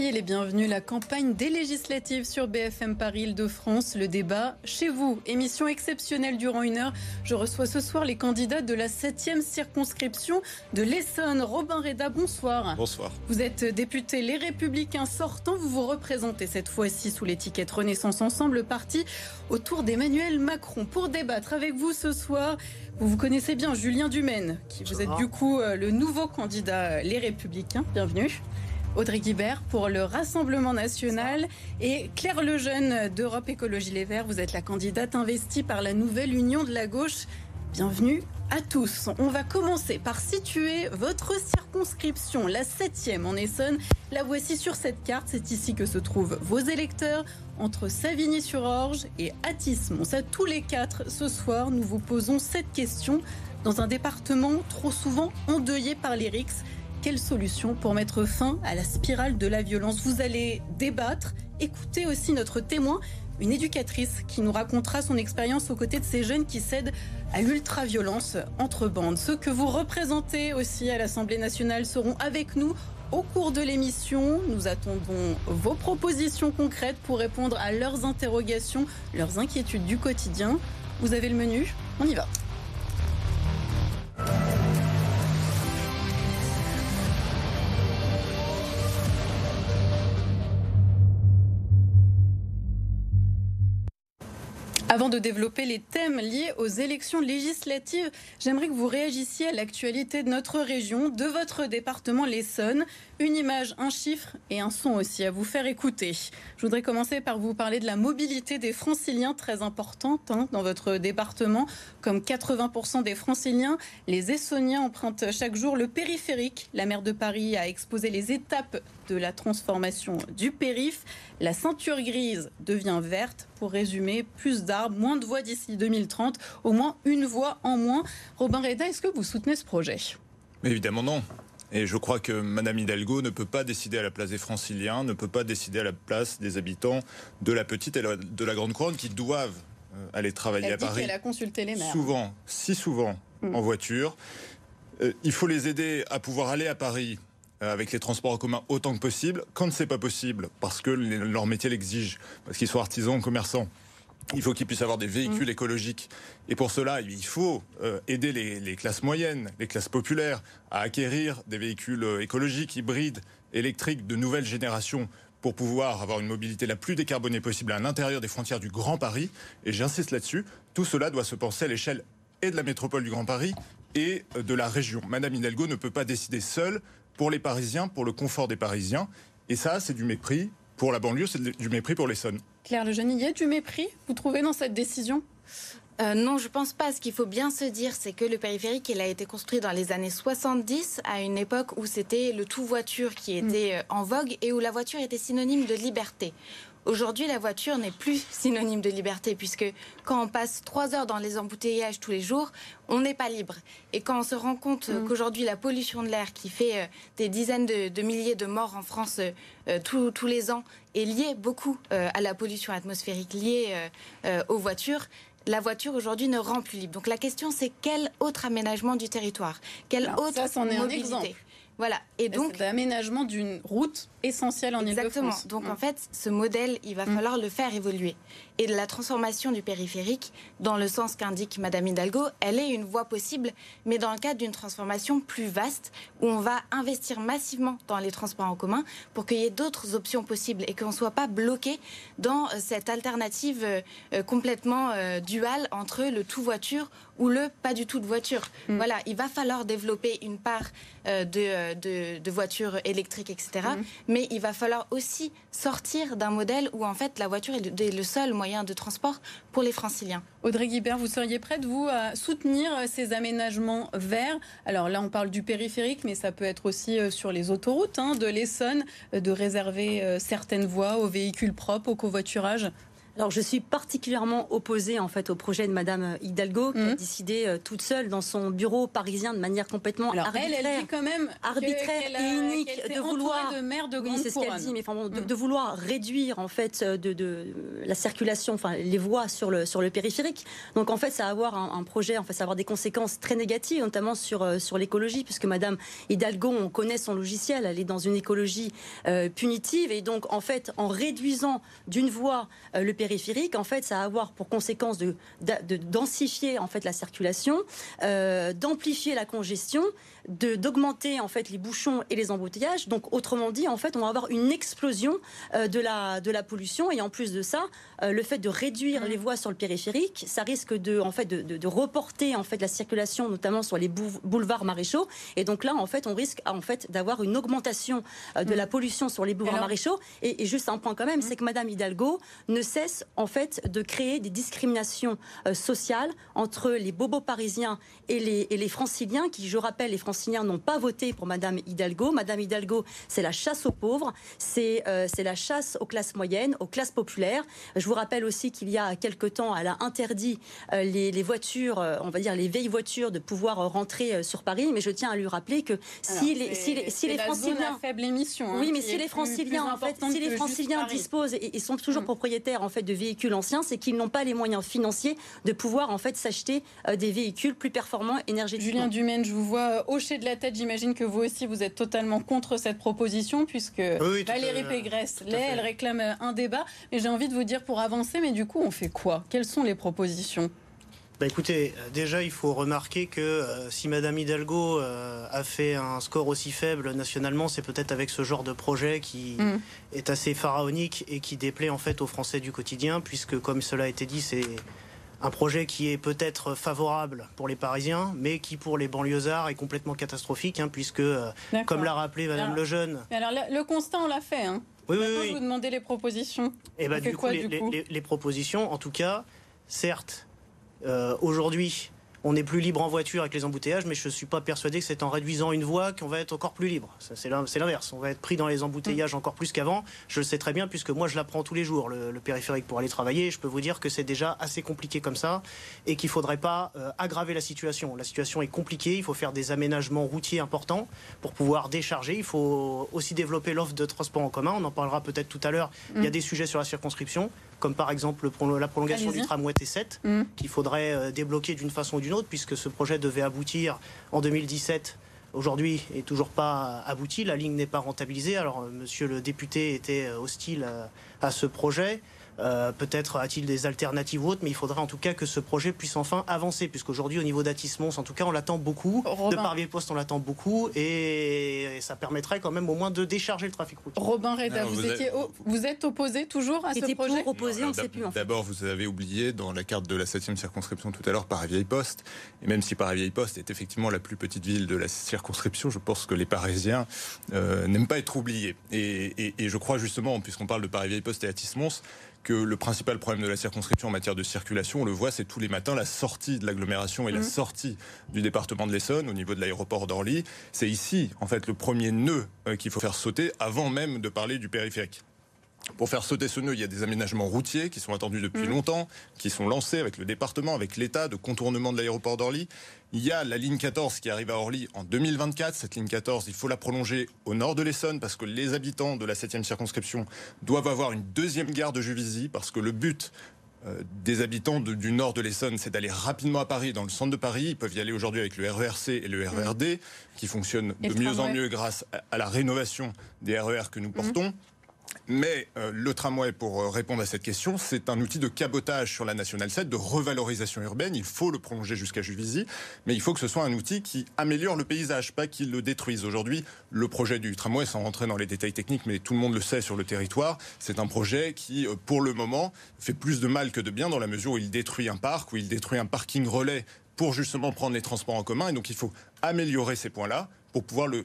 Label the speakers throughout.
Speaker 1: Soyez les bienvenus. La campagne des législatives sur BFM Paris Île-de-France. Le débat chez vous. Émission exceptionnelle durant une heure. Je reçois ce soir les candidats de la 7e circonscription de l'Essonne. Robin Reda, bonsoir.
Speaker 2: Bonsoir.
Speaker 1: Vous êtes député Les Républicains sortants. Vous vous représentez cette fois-ci sous l'étiquette Renaissance Ensemble, parti autour d'Emmanuel Macron. Pour débattre avec vous ce soir, vous vous connaissez bien Julien Dumaine, qui vous êtes du coup euh, le nouveau candidat euh, Les Républicains. Bienvenue. Audrey Guibert pour le Rassemblement national et Claire Lejeune d'Europe Écologie Les Verts. Vous êtes la candidate investie par la nouvelle Union de la gauche. Bienvenue à tous. On va commencer par situer votre circonscription, la septième en Essonne. La voici sur cette carte. C'est ici que se trouvent vos électeurs entre Savigny-sur-Orge et Atis-Mons. À tous les quatre, ce soir, nous vous posons cette question. Dans un département trop souvent endeuillé par les rixes, quelle solution pour mettre fin à la spirale de la violence? Vous allez débattre, écouter aussi notre témoin, une éducatrice qui nous racontera son expérience aux côtés de ces jeunes qui cèdent à l'ultra-violence entre bandes. Ceux que vous représentez aussi à l'Assemblée nationale seront avec nous au cours de l'émission. Nous attendons vos propositions concrètes pour répondre à leurs interrogations, leurs inquiétudes du quotidien. Vous avez le menu On y va. Avant de développer les thèmes liés aux élections législatives, j'aimerais que vous réagissiez à l'actualité de notre région, de votre département l'Essonne. Une image, un chiffre et un son aussi à vous faire écouter. Je voudrais commencer par vous parler de la mobilité des franciliens, très importante hein, dans votre département. Comme 80% des franciliens, les Essoniens empruntent chaque jour le périphérique. La maire de Paris a exposé les étapes de la transformation du périph'. La ceinture grise devient verte. Pour résumer, plus d'arbres, moins de voies d'ici 2030, au moins une voie en moins. Robin Reda, est-ce que vous soutenez ce projet?
Speaker 2: Évidemment non. Et je crois que Madame Hidalgo ne peut pas décider à la place des franciliens, ne peut pas décider à la place des habitants de la petite et de la grande couronne qui doivent euh, aller travailler
Speaker 1: Elle
Speaker 2: à
Speaker 1: dit
Speaker 2: Paris.
Speaker 1: qu'elle a consulté les maires.
Speaker 2: Souvent, si souvent,
Speaker 1: Mm.
Speaker 2: en voiture. Euh, il faut les aider à pouvoir aller à Paris avec les transports en commun autant que possible. Quand c'est pas possible, parce que les- leur métier l'exige, parce qu'ils sont artisans, commerçants, il faut qu'ils puissent avoir des véhicules
Speaker 1: Mm.
Speaker 2: écologiques. Et pour cela, il faut euh, aider les, les classes moyennes, les classes populaires à acquérir des véhicules euh, écologiques, hybrides, électriques de nouvelle génération pour pouvoir avoir une mobilité la plus décarbonée possible à l'intérieur des frontières du Grand Paris. Et j'insiste là-dessus, tout cela doit se penser à l'échelle et de la métropole du Grand Paris et euh, de la région. Madame Hidalgo ne peut pas décider seule pour les Parisiens, pour le confort des Parisiens. Et ça, c'est du mépris pour la banlieue, c'est du mépris pour l'Essonne.
Speaker 1: Claire Lejeune, il y a du mépris, vous trouvez, dans cette décision?
Speaker 3: Euh, non, je pense pas. Ce qu'il faut bien se dire, c'est que le périphérique, il a été construit dans les années 70, à une époque où c'était le tout voiture qui était euh, en vogue et où la voiture était synonyme de liberté. Aujourd'hui, la voiture n'est plus synonyme de liberté, puisque quand on passe trois heures dans les embouteillages tous les jours, on n'est pas libre. Et quand on se rend compte euh, qu'aujourd'hui, la pollution de l'air, qui fait euh, des dizaines de, de milliers de morts en France euh, tous- les ans, est liée beaucoup euh, à la pollution atmosphérique liée aux voitures, la voiture aujourd'hui ne rend plus libre. Donc la question, c'est quel autre aménagement du territoire? Quelle
Speaker 1: Alors,
Speaker 3: autre
Speaker 1: ça, c'en est un
Speaker 3: mobilité?
Speaker 1: exemple.
Speaker 3: Voilà. Et
Speaker 1: Donc,
Speaker 3: donc,
Speaker 1: l'aménagement d'une route essentielle en
Speaker 3: Exactement.
Speaker 1: Ile-de-France.
Speaker 3: Donc
Speaker 1: Mm.
Speaker 3: en fait, ce modèle, il va
Speaker 1: Mm.
Speaker 3: falloir le faire évoluer. Et la transformation du périphérique, dans le sens qu'indique Madame Hidalgo, elle est une voie possible, mais dans le cadre d'une transformation plus vaste, où on va investir massivement dans les transports en commun pour qu'il y ait d'autres options possibles et qu'on ne soit pas bloqué dans euh, cette alternative euh, euh, complètement duale entre le tout voiture ou le pas du tout de voiture.
Speaker 1: Mm.
Speaker 3: Voilà, il va falloir développer une part euh, de, euh, de, de voitures électriques, etc.
Speaker 1: Mm.
Speaker 3: Mais il va falloir aussi sortir d'un modèle où en fait la voiture est le, est le seul moyen de transport pour les franciliens.
Speaker 1: Audrey Guibert, vous seriez prête, vous, à soutenir euh, ces aménagements verts? Alors là, on parle du périphérique, mais ça peut être aussi sur les autoroutes hein, de l'Essonne, de réserver certaines voies aux véhicules propres, au covoiturage.
Speaker 4: Alors je suis particulièrement opposée en fait au projet de Madame Hidalgo qui a
Speaker 1: Mhm.
Speaker 4: décidé euh, toute seule dans son bureau parisien de manière complètement
Speaker 1: Alors elle,
Speaker 4: arbitraire.
Speaker 1: elle dit quand même
Speaker 4: arbitraire et unique de vouloir-
Speaker 1: de maires de
Speaker 4: Oui,
Speaker 1: grande
Speaker 4: c'est ce qu'elle dit, mais enfin bon, de,
Speaker 1: Mm.
Speaker 4: de vouloir réduire en fait euh, de, de la circulation, enfin les voies sur le sur le périphérique. Donc en fait, ça va avoir un, un projet, en fait, ça va avoir des conséquences très négatives, notamment sur euh, sur l'écologie, puisque Madame Hidalgo, on connaît son logiciel, elle est dans une écologie euh, punitive, et donc en fait, en réduisant d'une voie le périphérique, en fait, ça va avoir pour conséquence de, de, de densifier en fait la circulation, euh, d'amplifier la congestion, d'augmenter en fait les bouchons et les embouteillages. Donc autrement dit, en fait, on va avoir une explosion euh, de la de la pollution et en plus de ça, euh, le fait de réduire les voies sur le périphérique, ça risque de en fait de, de- de reporter en fait la circulation, notamment sur les bou- boulevards maréchaux. Et donc là, en fait, on risque en fait d'avoir une augmentation euh, de la pollution sur les boulevards
Speaker 1: Alors-
Speaker 4: maréchaux. Et, et juste un point quand même, c'est que Madame Hidalgo ne cesse en fait de créer des discriminations sociales entre les bobos parisiens et les, et les franciliens, qui, je rappelle, les franciliens n'ont pas voté pour Madame Hidalgo. Madame Hidalgo, c'est la chasse aux pauvres, c'est euh, la chasse aux classes moyennes, aux classes populaires. Je vous rappelle aussi qu'il y a quelque temps, elle a interdit euh, les, les voitures, euh, on va dire les vieilles voitures, de pouvoir rentrer euh, sur Paris. Mais je tiens à lui rappeler que
Speaker 1: Alors,
Speaker 4: si les, si les, si les
Speaker 1: la
Speaker 4: franciliens
Speaker 1: faible émission. hein,
Speaker 4: oui, mais
Speaker 1: qui
Speaker 4: si les franciliens,
Speaker 1: plus
Speaker 4: en fait, si les franciliens disposent et, et sont toujours
Speaker 1: Mm.
Speaker 4: propriétaires en fait de véhicules anciens, c'est qu'ils n'ont pas les moyens financiers de pouvoir en fait s'acheter des véhicules plus performants énergétiquement.
Speaker 1: Julien Dumaine, je vous vois euh, hocher de la tête. J'imagine que vous aussi, vous êtes totalement contre cette proposition, puisque
Speaker 5: oui,
Speaker 1: Valérie Pégresse l'est. Elle réclame euh, un débat. Mais j'ai envie de vous dire pour avancer, mais du coup, on fait quoi? Quelles sont les propositions?
Speaker 5: Bah écoutez, euh, déjà il faut remarquer que euh, si Madame Hidalgo euh, a fait un score aussi faible nationalement, c'est peut-être avec ce genre de projet qui
Speaker 1: Mm.
Speaker 5: est assez pharaonique et qui déplaît en fait aux Français du quotidien, puisque comme cela a été dit, c'est un projet qui est peut-être favorable pour les Parisiens, mais qui pour les banlieusards est complètement catastrophique, hein, puisque euh, comme l'a rappelé Madame
Speaker 1: Alors-
Speaker 5: Lejeune,
Speaker 1: Alors, le, le constat, on l'a fait. Hein.
Speaker 5: oui,
Speaker 1: vous demandez les propositions.
Speaker 5: Et bah,
Speaker 1: On fait
Speaker 5: du coup,
Speaker 1: quoi,
Speaker 5: les,
Speaker 1: du coup
Speaker 5: les- les propositions, en tout cas, certes, euh, aujourd'hui, on est plus libre en voiture avec les embouteillages, mais je ne suis pas persuadé que c'est en réduisant une voie qu'on va être encore plus libre. C'est l'in- c'est l'inverse. On va être pris dans les embouteillages encore plus qu'avant. Je le sais très bien, puisque moi, je l'apprends tous les jours, le, le périphérique, pour aller travailler. Je peux vous dire que c'est déjà assez compliqué comme ça et qu'il ne faudrait pas euh, aggraver la situation. La situation est compliquée. Il faut faire des aménagements routiers importants pour pouvoir décharger. Il faut aussi développer l'offre de transport en commun. On en parlera peut-être tout à l'heure. Il y a des sujets sur la circonscription, comme par exemple la prolongation du tramway T7
Speaker 1: Mm.
Speaker 5: qu'il faudrait euh, débloquer d'une façon ou d'une puisque ce projet devait aboutir en 2017. Aujourd'hui, est toujours pas abouti. La ligne n'est pas rentabilisée. Alors, euh, Monsieur le député était euh, hostile à, à ce projet. Euh, Peut-être a-t-il des alternatives ou autres, mais il faudrait en tout cas que ce projet puisse enfin avancer, puisqu'aujourd'hui, au niveau d'Atis-Mons, en tout cas, on l'attend beaucoup.
Speaker 1: Robin.
Speaker 5: De Parvier-Poste, on l'attend beaucoup, et, et ça permettrait quand même au moins de décharger le trafic routier.
Speaker 1: Robin Reda, vous,
Speaker 2: vous êtes-
Speaker 1: étiez au- vous êtes opposé toujours à ce projet
Speaker 4: pour opposer, on sait plus en fait.
Speaker 2: D'abord, vous avez oublié dans la carte de la 7e circonscription tout à l'heure Paris-Vieille-Poste. Et même si Paris-Vieille-Poste est effectivement la plus petite ville de la circonscription, je pense que les Parisiens euh, n'aiment pas être oubliés. Et, et- et je crois justement, puisqu'on parle de Paris-Vieille-Poste et Atis-Mons, que le principal problème de la circonscription en matière de circulation, on le voit, c'est tous les matins la sortie de l'agglomération et la sortie du département de l'Essonne au niveau de l'aéroport d'Orly. C'est ici, en fait, le premier nœud euh, qu'il faut faire sauter avant même de parler du périphérique. Pour faire sauter ce nœud, il y a des aménagements routiers qui sont attendus depuis longtemps, qui sont lancés avec le département, avec l'État, de contournement de l'aéroport d'Orly. Il y a la ligne 14 qui arrive à Orly en 2024. Cette ligne 14, il faut la prolonger au nord de l'Essonne parce que les habitants de la 7e circonscription doivent avoir une deuxième gare de Juvisy parce que le but euh, des habitants de- du nord de l'Essonne, c'est d'aller rapidement à Paris, dans le centre de Paris. Ils peuvent y aller aujourd'hui avec le RERC et le RERD, qui fonctionnent
Speaker 1: Et
Speaker 2: de mieux en mieux grâce à- à la rénovation des RER que nous portons. Mais euh, le tramway, pour euh, répondre à cette question, c'est un outil de cabotage sur la nationale 7, de revalorisation urbaine. Il faut le prolonger jusqu'à Juvisy, mais il faut que ce soit un outil qui améliore le paysage, pas qu'il le détruise. Aujourd'hui, le projet du tramway, sans rentrer dans les détails techniques, mais tout le monde le sait sur le territoire, c'est un projet qui, euh, pour le moment, fait plus de mal que de bien dans la mesure où il détruit un parc, où il détruit un parking relais pour justement prendre les transports en commun. Et donc il faut améliorer ces points-là pour pouvoir le,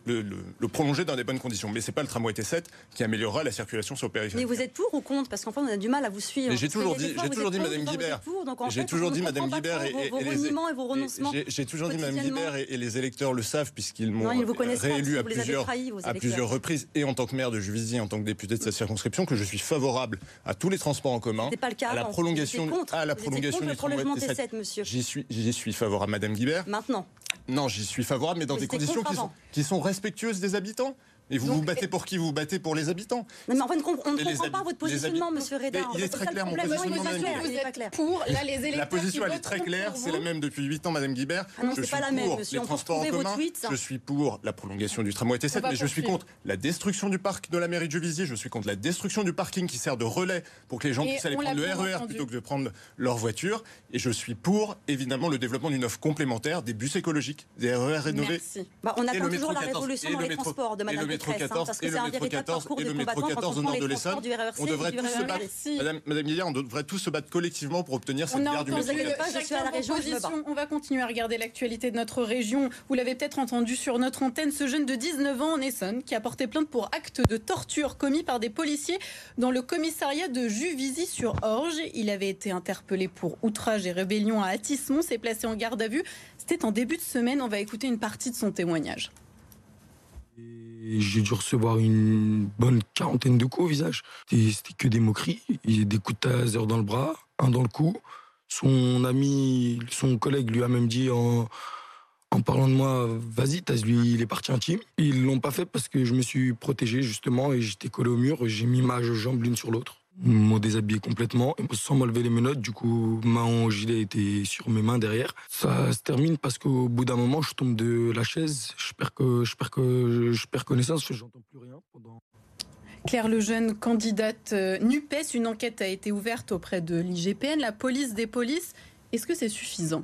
Speaker 2: prolonger dans des bonnes conditions. Mais c'est pas le tramway T7 qui améliorera la circulation sur le périphérique.
Speaker 4: Mais vous êtes pour ou contre Parce qu'en fait, on a du mal à vous suivre.
Speaker 2: J'ai toujours dit, j'ai toujours dit, Madame Guibert. J'ai toujours dit, Madame Guibert, et,
Speaker 4: vos, et vos renoncements.
Speaker 2: J'ai toujours dit, Madame Guibert, et, les électeurs le savent puisqu'ils m'ont réélu à plusieurs, à plusieurs reprises, et en tant que maire de Juvisy, en tant que député de cette circonscription, que je suis favorable à tous les transports en commun,
Speaker 4: pas le cas,
Speaker 2: à la prolongation, à la prolongation du tramway T7.
Speaker 4: monsieur.
Speaker 2: J'y suis, j'y suis favorable, Madame Guibert.
Speaker 4: Maintenant.
Speaker 2: Non, j'y suis favorable, mais dans des conditions qui sont, qui sont respectueuses des habitants. Et vous vous battez pour qui? Vous vous battez pour les habitants
Speaker 4: mais en fait, on ne comprend pas votre positionnement, monsieur Reda.
Speaker 2: Il est très clair, mon positionnement.
Speaker 1: Vous êtes pour, là, les électeurs
Speaker 2: La position, elle est très claire. C'est la même depuis 8 ans, Madame Guibert.
Speaker 4: Ah non, je suis pas la même, monsieur.
Speaker 2: les transports en commun. Je suis pour la prolongation du tramway T7, mais je suis contre la destruction du parc de la mairie de Juvisy. Je suis contre la destruction du parking qui sert de relais pour que les gens puissent aller prendre le RER e plutôt que de prendre leur voiture. Et je suis pour, évidemment, le développement d'une offre complémentaire, des bus écologiques, des RER rénovés.
Speaker 4: Bah, on attend toujours la révolution dans les transports de Madame Pécresse
Speaker 2: le métro 14 et le métro 14 au nord de l'Essonne. On devrait tous se battre. Madame, Madame on devrait tous se battre collectivement pour obtenir cette gare du métro.
Speaker 1: On va continuer à regarder l'actualité de notre région. Vous l'avez peut-être entendu sur notre antenne, ce jeune de 19 ans en Essonne qui a porté plainte pour acte de torture commis par des policiers dans le commissariat de Juvisy-sur-Orge. Il avait été interpellé pour outrage et rébellion à Atismont, s'est placé en garde à vue. C'était en début de semaine. On va écouter une partie de son témoignage
Speaker 6: j'ai dû recevoir une bonne quarantaine de coups au visage. C'était que des moqueries, des coups de taser dans le bras, un dans le cou. Son ami, son collègue lui a même dit en, parlant de moi, vas-y, tase lui, il est parti intime. Ils l'ont pas fait parce que je me suis protégé justement et j'étais collé au mur. J'ai mis ma jambe l'une sur l'autre m'ont déshabillé complètement sans m'enlever les menottes. Du coup, ma gilet était sur mes mains derrière. Ça se termine parce qu'au bout d'un moment, je tombe de la chaise. Je perds, que, je perds, que, je perds connaissance. Je n'entends plus rien pendant.
Speaker 1: Claire Lejeune, candidate euh, NUPES, une enquête a été ouverte auprès de l'IGPN, la police des polices. Est-ce que c'est suffisant?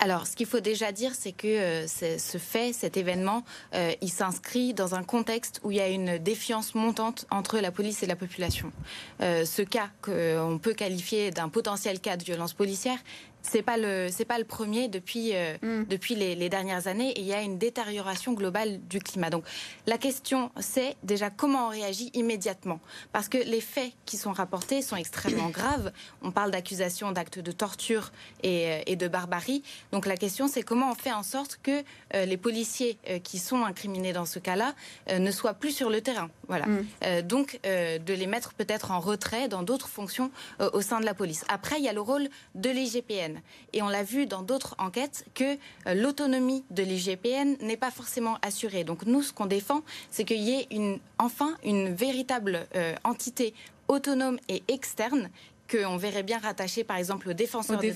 Speaker 3: Alors, ce qu'il faut déjà dire, c'est que euh, ce fait, cet événement, euh, il s'inscrit dans un contexte où il y a une défiance montante entre la police et la population. Euh, ce cas qu'on peut qualifier d'un potentiel cas de violence policière c'est pas le c'est pas le premier depuis euh, mm. depuis les, dernières années et il y a une détérioration globale du climat. Donc la question c'est déjà comment on réagit immédiatement parce que les faits qui sont rapportés sont extrêmement graves. On parle d'accusations d'actes de torture et, et, de barbarie. Donc la question c'est comment on fait en sorte que euh, les policiers euh, qui sont incriminés dans ce cas-là ne soient plus sur le terrain. Voilà. Mm. donc de les mettre peut-être en retrait dans d'autres fonctions au sein de la police. Après il y a le rôle de l'IGPN. Et on l'a vu dans d'autres enquêtes que euh, l'autonomie de l'IGPN n'est pas forcément assurée. Donc nous, ce qu'on défend, c'est qu'il y ait enfin une véritable euh, entité autonome et externe qu'on verrait bien rattaché par exemple au défenseur,
Speaker 1: des,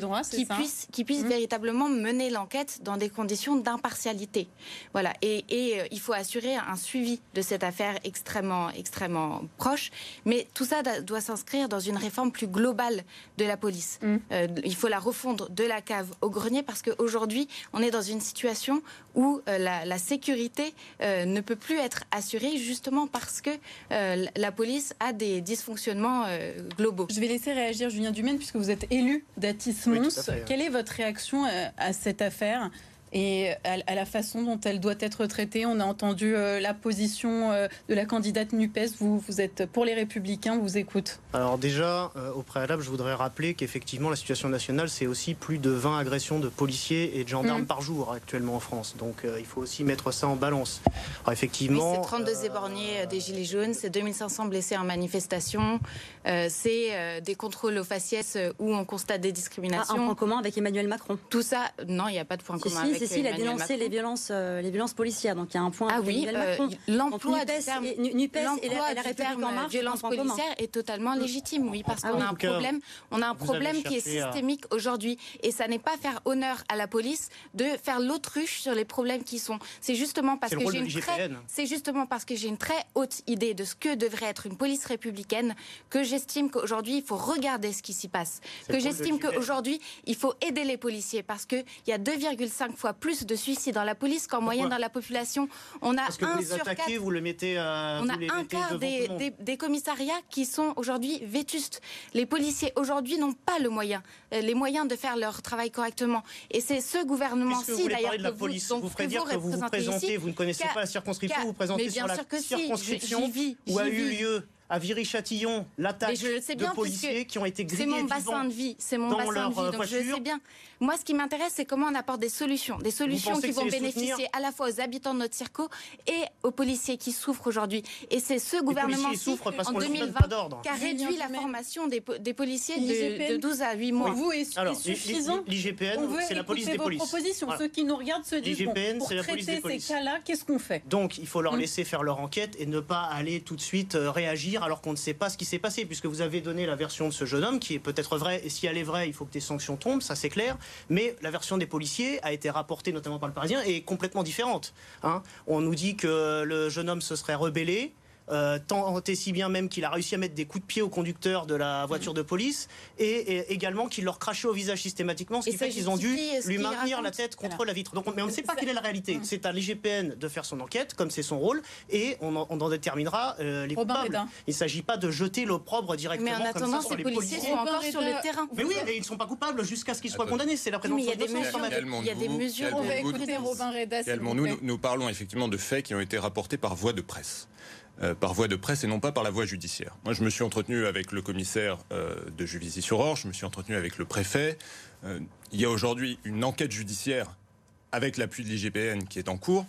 Speaker 1: droits,
Speaker 3: qui, puisse, qui puisse mmh. véritablement mener l'enquête dans des conditions d'impartialité. Voilà. Et, et euh, il faut assurer un suivi de cette affaire extrêmement, extrêmement proche. Mais tout ça doit s'inscrire dans une réforme plus globale de la police. Mmh. Euh, il faut la refondre de la cave au grenier parce qu'aujourd'hui, on est dans une situation où euh, la, sécurité ne peut plus être assurée justement parce que la police a des dysfonctionnements globaux.
Speaker 1: Je vais laisser réagir Julien Dumaine puisque vous êtes élu d'Atis Mons. Quelle est votre réaction euh, à cette affaire? Et à, la façon dont elle doit être traitée. On a entendu euh, la position euh, de la candidate NUPES. Vous, vous êtes pour les Républicains, vous écoute.
Speaker 5: Alors déjà, euh, au préalable, je voudrais rappeler qu'effectivement, la situation nationale, c'est aussi plus de 20 agressions de policiers et de gendarmes mm. par jour actuellement en France. Donc il faut aussi mettre ça en balance. Alors effectivement...
Speaker 3: c'est 32 éborgnés des Gilets jaunes, c'est 2500 blessés en manifestation, c'est des contrôles aux faciès où on constate des discriminations.
Speaker 4: un point commun avec Emmanuel Macron.
Speaker 3: Tout ça, non, il n'y a pas de point commun avec
Speaker 4: il a dénoncé les violences, euh, les violences policières. Donc il y a un point.
Speaker 3: Ah oui, euh, l'emploi
Speaker 4: du terme, Nupes et la, la République en marche,
Speaker 3: violence policière est totalement légitime. Oui, parce ah qu'on a un problème, on a un problème qui est systémique aujourd'hui, et ça n'est pas faire honneur à la police de faire l'autruche sur les problèmes qui sont. C'est justement parce que j'ai une très, c'est justement parce que j'ai une très haute idée de ce que devrait être une police républicaine que j'estime qu'aujourd'hui il faut regarder ce qui s'y passe, que j'estime qu'aujourd'hui il faut aider les policiers parce que il y a 2,5 fois fois plus de suicides dans la police qu'en moyenne dans la population. On a
Speaker 5: Parce que
Speaker 3: un
Speaker 5: vous les
Speaker 3: sur
Speaker 5: attaquez,
Speaker 3: quatre-
Speaker 5: vous le mettez à.
Speaker 3: on a un quart des, des- des commissariats qui sont aujourd'hui vétustes. Les policiers aujourd'hui n'ont pas le moyen, euh, les moyens de faire leur travail correctement. Et c'est ce
Speaker 5: vous
Speaker 3: gouvernement-ci d'ailleurs que vous,
Speaker 5: police,
Speaker 3: donc,
Speaker 5: vous ferez
Speaker 3: que
Speaker 5: dire que vous vous présentez,
Speaker 3: ici,
Speaker 5: vous ne connaissez pas la circonscription, vous vous présentez sur la circonscription où a eu lieu à Viry-Châtillon l'attaque de policiers qui ont été
Speaker 3: C'est
Speaker 5: grillés
Speaker 3: mon
Speaker 5: vivants.
Speaker 3: bassin de vie, c'est mon bassin
Speaker 5: leur,
Speaker 3: de vie,
Speaker 5: euh,
Speaker 3: donc je le sais bien. Moi, ce qui m'intéresse, c'est comment on apporte des solutions, des solutions qui
Speaker 5: c'est
Speaker 3: vont bénéficier à la fois aux habitants de notre circo et aux policiers qui souffrent aujourd'hui. Et c'est ce gouvernement
Speaker 5: policiers souffrent parce
Speaker 3: en
Speaker 5: qu'on ne leur donne
Speaker 3: 2020
Speaker 5: pas d'ordre.
Speaker 3: qui a réduit la formation des, po- des policiers de,
Speaker 1: l'IGPN.
Speaker 3: de 12 à 8 mois.
Speaker 1: Vous, est,
Speaker 5: Alors,
Speaker 1: est suffisant
Speaker 5: l'IGPN, c'est la police des
Speaker 1: vos
Speaker 5: polices.
Speaker 1: propositions.
Speaker 5: Voilà.
Speaker 1: Ceux qui nous regardent se disent bon,
Speaker 5: l'IGPN,
Speaker 1: pour
Speaker 5: c'est la police
Speaker 1: traiter ces cas-là, qu'est-ce qu'on fait?
Speaker 5: Donc, il faut leur
Speaker 1: Mm.
Speaker 5: laisser faire leur enquête et ne pas aller tout de suite euh, alors qu'on ne sait pas ce qui s'est passé, puisque vous avez donné la version de ce jeune homme qui est peut-être vraie, et si elle est vraie, il faut que des sanctions tombent, ça c'est clair. Mais la version des policiers a été rapportée notamment par le Parisien et est complètement différente. hein. On nous dit que le jeune homme se serait rebellé. Euh, tant et si bien même qu'il a réussi à mettre des coups de pied au conducteur de la voiture de police et, et également qu'il leur crachait au visage systématiquement, ce
Speaker 3: Et
Speaker 5: qui fait qu'ils ont dû lui maintenir la tête contre
Speaker 1: Voilà.
Speaker 5: la vitre. Donc, on- mais on ne sait pas quelle est la réalité. C'est à l'IGPN de faire son enquête, comme c'est son rôle, et on en, on en déterminera euh, les
Speaker 1: Robin
Speaker 5: coupables. Il ne s'agit pas de jeter l'opprobre directement
Speaker 3: Mais en
Speaker 5: comme
Speaker 3: attendant,
Speaker 5: ça sur
Speaker 3: ces
Speaker 5: les
Speaker 3: policiers sont encore sur le terrain.
Speaker 5: Mais oui, mais ils ne sont pas coupables jusqu'à ce qu'ils soient
Speaker 2: Attends.
Speaker 5: condamnés. C'est la
Speaker 3: Oui, mais il y a
Speaker 5: présomption
Speaker 3: Il y a des mesures.
Speaker 1: On va écouter. Robin Reda.
Speaker 2: nous parlons effectivement de faits qui ont été rapportés par voie de presse. Euh, par voie de presse et non pas par la voie judiciaire. Moi, je me suis entretenu avec le commissaire euh, de Juvisy-sur-Orge, je me suis entretenu avec le préfet. Euh, il y a aujourd'hui une enquête judiciaire avec l'appui de l'IGPN qui est en cours.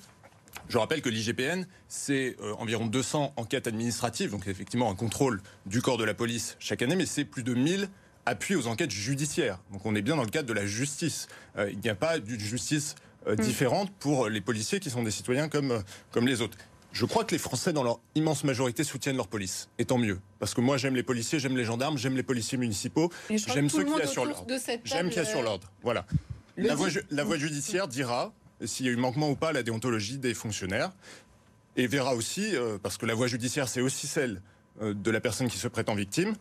Speaker 2: Je rappelle que l'IGPN, c'est environ 200 enquêtes administratives, donc effectivement un contrôle du corps de la police chaque année, mais c'est plus de 1000 appuis aux enquêtes judiciaires. Donc on est bien dans le cadre de la justice. Il n'y a pas d'une justice euh, différente pour les policiers qui sont des citoyens comme, comme les autres. Je crois que les Français, dans leur immense majorité, soutiennent leur police. Et tant mieux. Parce que moi, j'aime les policiers, j'aime les gendarmes, j'aime les policiers municipaux, j'aime ceux qui assurent l'ordre. J'aime qui assurent
Speaker 1: euh,
Speaker 2: l'ordre. Voilà. La voie, la voie judiciaire dira s'il y a eu manquement ou pas à la déontologie des fonctionnaires. Et verra aussi, euh, parce que la voie judiciaire, c'est aussi celle euh, de la personne qui se prétend victime,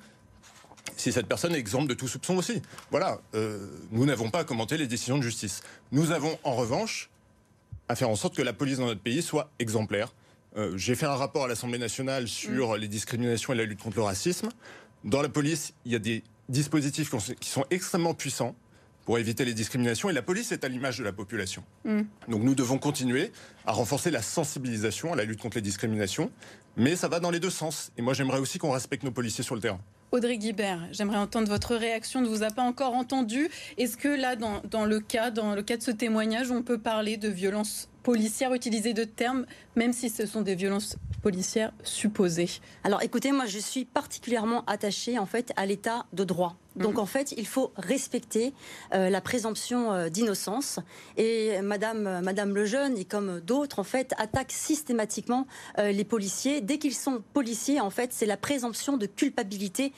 Speaker 2: si cette personne est exempte de tout soupçon aussi. Voilà, euh, nous n'avons pas à commenter les décisions de justice. Nous avons en revanche à faire en sorte que la police dans notre pays soit exemplaire. Euh, J'ai fait un rapport à l'Assemblée nationale sur les discriminations et la lutte contre le racisme. Dans la police, il y a des dispositifs qui ont- qui sont extrêmement puissants pour éviter les discriminations et la police est à l'image de la population.
Speaker 1: Mm.
Speaker 2: Donc nous devons continuer à renforcer la sensibilisation à la lutte contre les discriminations, mais ça va dans les deux sens. Et moi j'aimerais aussi qu'on respecte nos policiers sur le terrain.
Speaker 1: Audrey Guibert, j'aimerais entendre votre réaction. On ne vous a pas encore entendu. Est-ce que là, dans, dans le cas, dans le cas de ce témoignage, on peut parler de violences policières, utiliser de termes, même si ce sont des violences policières supposées
Speaker 4: Alors écoutez, moi je suis particulièrement attachée en fait à l'état de droit. Donc
Speaker 1: Mhm.
Speaker 4: en fait, il faut respecter euh, la présomption euh, d'innocence. Et Madame, euh, Madame Lejeune, et comme d'autres, en fait, attaquent systématiquement les policiers. Dès qu'ils sont policiers, en fait, c'est la présomption de culpabilité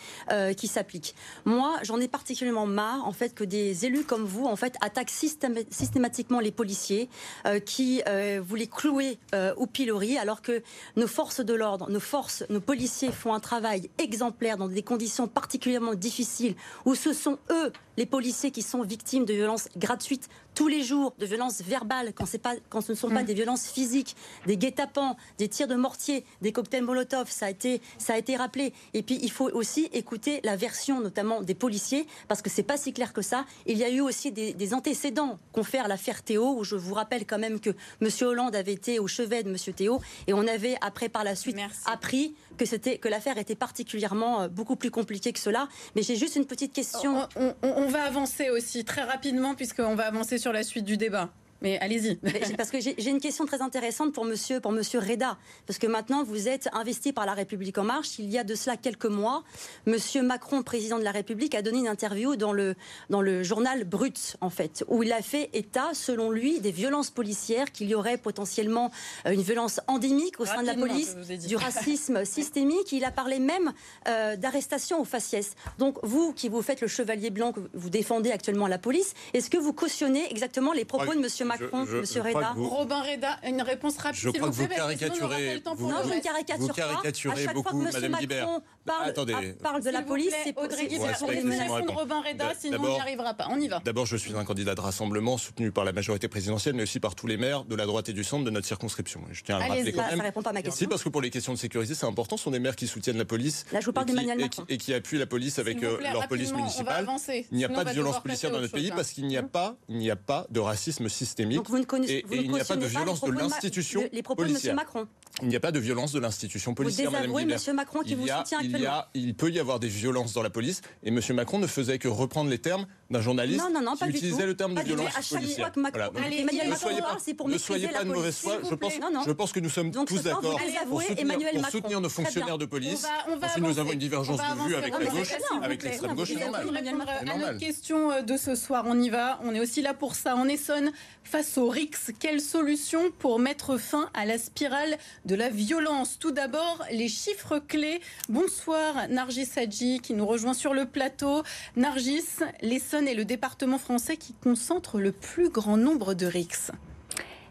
Speaker 4: qui s'applique. Moi, j'en ai particulièrement marre, en fait, que des élus comme vous, en fait, attaquent systéma- systématiquement les policiers, euh, qui euh, vous les clouez euh, au pilori, alors que nos forces de l'ordre, nos forces, nos policiers font un travail exemplaire dans des conditions particulièrement difficiles, où ce sont eux, les policiers, qui sont victimes de violences gratuites tous les jours, de violences verbales, quand, c'est pas, quand ce ne sont pas
Speaker 1: Mm.
Speaker 4: des violences physiques, des guet-apens, des tirs de mortier, des cocktails Molotov, ça a été, ça a été rappelé. Et puis il faut aussi écouter la version, notamment des policiers, parce que c'est pas si clair que ça. Il y a eu aussi des, des antécédents confèrent l'affaire Théo, où je vous rappelle quand même que M. Hollande avait été au chevet de M. Théo, et on avait après par la suite
Speaker 1: Merci.
Speaker 4: appris que c'était que l'affaire était particulièrement euh, beaucoup plus compliquée que cela. Mais j'ai juste une petite question.
Speaker 1: on, on- on va avancer aussi très rapidement, puisqu'on va avancer sur la suite du débat. Mais allez-y.
Speaker 4: Parce que j'ai une question très intéressante pour monsieur, pour monsieur Reda. Parce que maintenant, vous êtes investi par La République En Marche. Il y a de cela quelques mois, monsieur Macron, président de la République, a donné une interview dans le, dans le journal Brut, en fait, où il a fait état, selon lui, des violences policières, qu'il y aurait potentiellement euh, une violence endémique au sein de la police, du racisme systémique. Il a parlé même euh, d'arrestation au faciès. Donc, vous qui vous faites le chevalier blanc, que vous défendez actuellement la police, est-ce que vous cautionnez exactement les propos
Speaker 2: Ah,
Speaker 4: de monsieur Macron,
Speaker 2: je-
Speaker 4: Monsieur
Speaker 2: je
Speaker 4: Reda.
Speaker 2: que vous-
Speaker 1: Robin Reda, une réponse rapide.
Speaker 2: Je
Speaker 1: s'il
Speaker 2: crois
Speaker 1: vous
Speaker 2: que vous
Speaker 1: plaît, pas
Speaker 2: caricaturez- vous-
Speaker 4: Non, je ne caricature
Speaker 2: Vous
Speaker 4: pas.
Speaker 2: caricaturez
Speaker 4: à chaque
Speaker 2: beaucoup,
Speaker 4: fois que
Speaker 2: Madame
Speaker 4: Macron
Speaker 2: Guibert.
Speaker 4: Parle,
Speaker 2: Attendez.
Speaker 4: parle de la police, c'est pour
Speaker 1: Audrey Guibert,
Speaker 2: répondre.
Speaker 1: Robin Reda, sinon on
Speaker 2: D'abord-
Speaker 1: n'y arrivera pas. On y va.
Speaker 2: D'abord, je suis un candidat de rassemblement soutenu par la majorité présidentielle, mais aussi par tous les maires de la droite et du centre de notre circonscription. Je tiens à le rappeler quand
Speaker 4: ça répond pas à ma
Speaker 2: Si,
Speaker 4: question.
Speaker 2: parce que pour les questions de sécurité, c'est important. Ce sont des maires qui soutiennent la police.
Speaker 4: Là, je vous parle
Speaker 2: et qui,
Speaker 4: d'Emmanuel
Speaker 2: et
Speaker 4: Macron.
Speaker 2: qui- et qui appuient la police avec euh, leur police municipale. Il n'y a pas de violence policière dans notre pays parce qu'il n'y a pas, il n'y a pas de racisme systémique.
Speaker 4: Donc vous ne connaissez
Speaker 2: Et-
Speaker 4: vous
Speaker 2: et
Speaker 4: ne
Speaker 2: il n'y a pas de violence
Speaker 4: les
Speaker 2: de l'institution
Speaker 4: de- Les propos de Monsieur
Speaker 2: policière.
Speaker 4: Macron.
Speaker 2: Il n'y a pas de violence de l'institution
Speaker 4: Vous
Speaker 2: policière, Madame
Speaker 4: désavouez
Speaker 2: Guibert.
Speaker 4: Monsieur Macron qui
Speaker 2: il
Speaker 4: vous
Speaker 2: y a,
Speaker 4: soutient
Speaker 2: il a, il peut y avoir des violences dans la police, et Monsieur Macron ne faisait que reprendre les termes d'un journaliste
Speaker 4: Non, non, non, pas
Speaker 2: qui
Speaker 4: du
Speaker 2: utilisait
Speaker 4: tout.
Speaker 2: le terme
Speaker 4: Pas
Speaker 2: de violence policière.
Speaker 4: fois que Macron-
Speaker 2: Voilà. Donc,
Speaker 1: Allez,
Speaker 4: Emmanuel
Speaker 1: ne
Speaker 4: Macron
Speaker 1: soyez pas-
Speaker 4: c'est pour
Speaker 2: ne soyez pas de mauvaise foi.
Speaker 1: Vous
Speaker 2: Je pense,
Speaker 1: plaît.
Speaker 4: Non, non.
Speaker 2: je pense que nous sommes
Speaker 4: Donc,
Speaker 2: tous
Speaker 4: vous
Speaker 2: d'accord pour soutenir, pour nos fonctionnaires de police.
Speaker 1: On va, on va
Speaker 2: Ensuite, nous avons une divergence de vue avec
Speaker 1: On
Speaker 2: la
Speaker 1: va
Speaker 2: gauche,
Speaker 1: vous
Speaker 2: avec l'extrême gauche,
Speaker 1: Vous
Speaker 2: c'est normal.
Speaker 1: à question euh, de ce soir. On y va. On est aussi là pour ça. En Essonne, face au RIX, quelle solution pour mettre fin à la spirale de la violence Tout d'abord, les chiffres clés. Bonsoir Nargis Hadji qui nous rejoint sur le plateau. Nargis, l'Essonne est le département français qui concentre le plus grand nombre de RIX.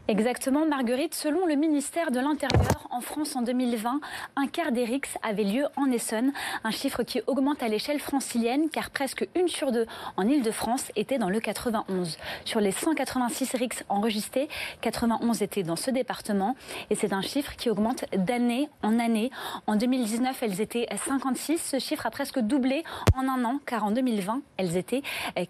Speaker 7: Exactement, Marguerite. Selon le ministère de l'Intérieur, en France en 2020, un quart des RIX avait lieu en Essonne, un chiffre qui augmente à l'échelle francilienne car presque une sur deux en Ile-de-France était dans le 91. Sur les 186 RIX enregistrés, 91 étaient dans ce département et c'est un chiffre qui augmente d'année en année. En 2019, elles étaient 56. Ce chiffre a presque doublé en un an car en 2020, elles étaient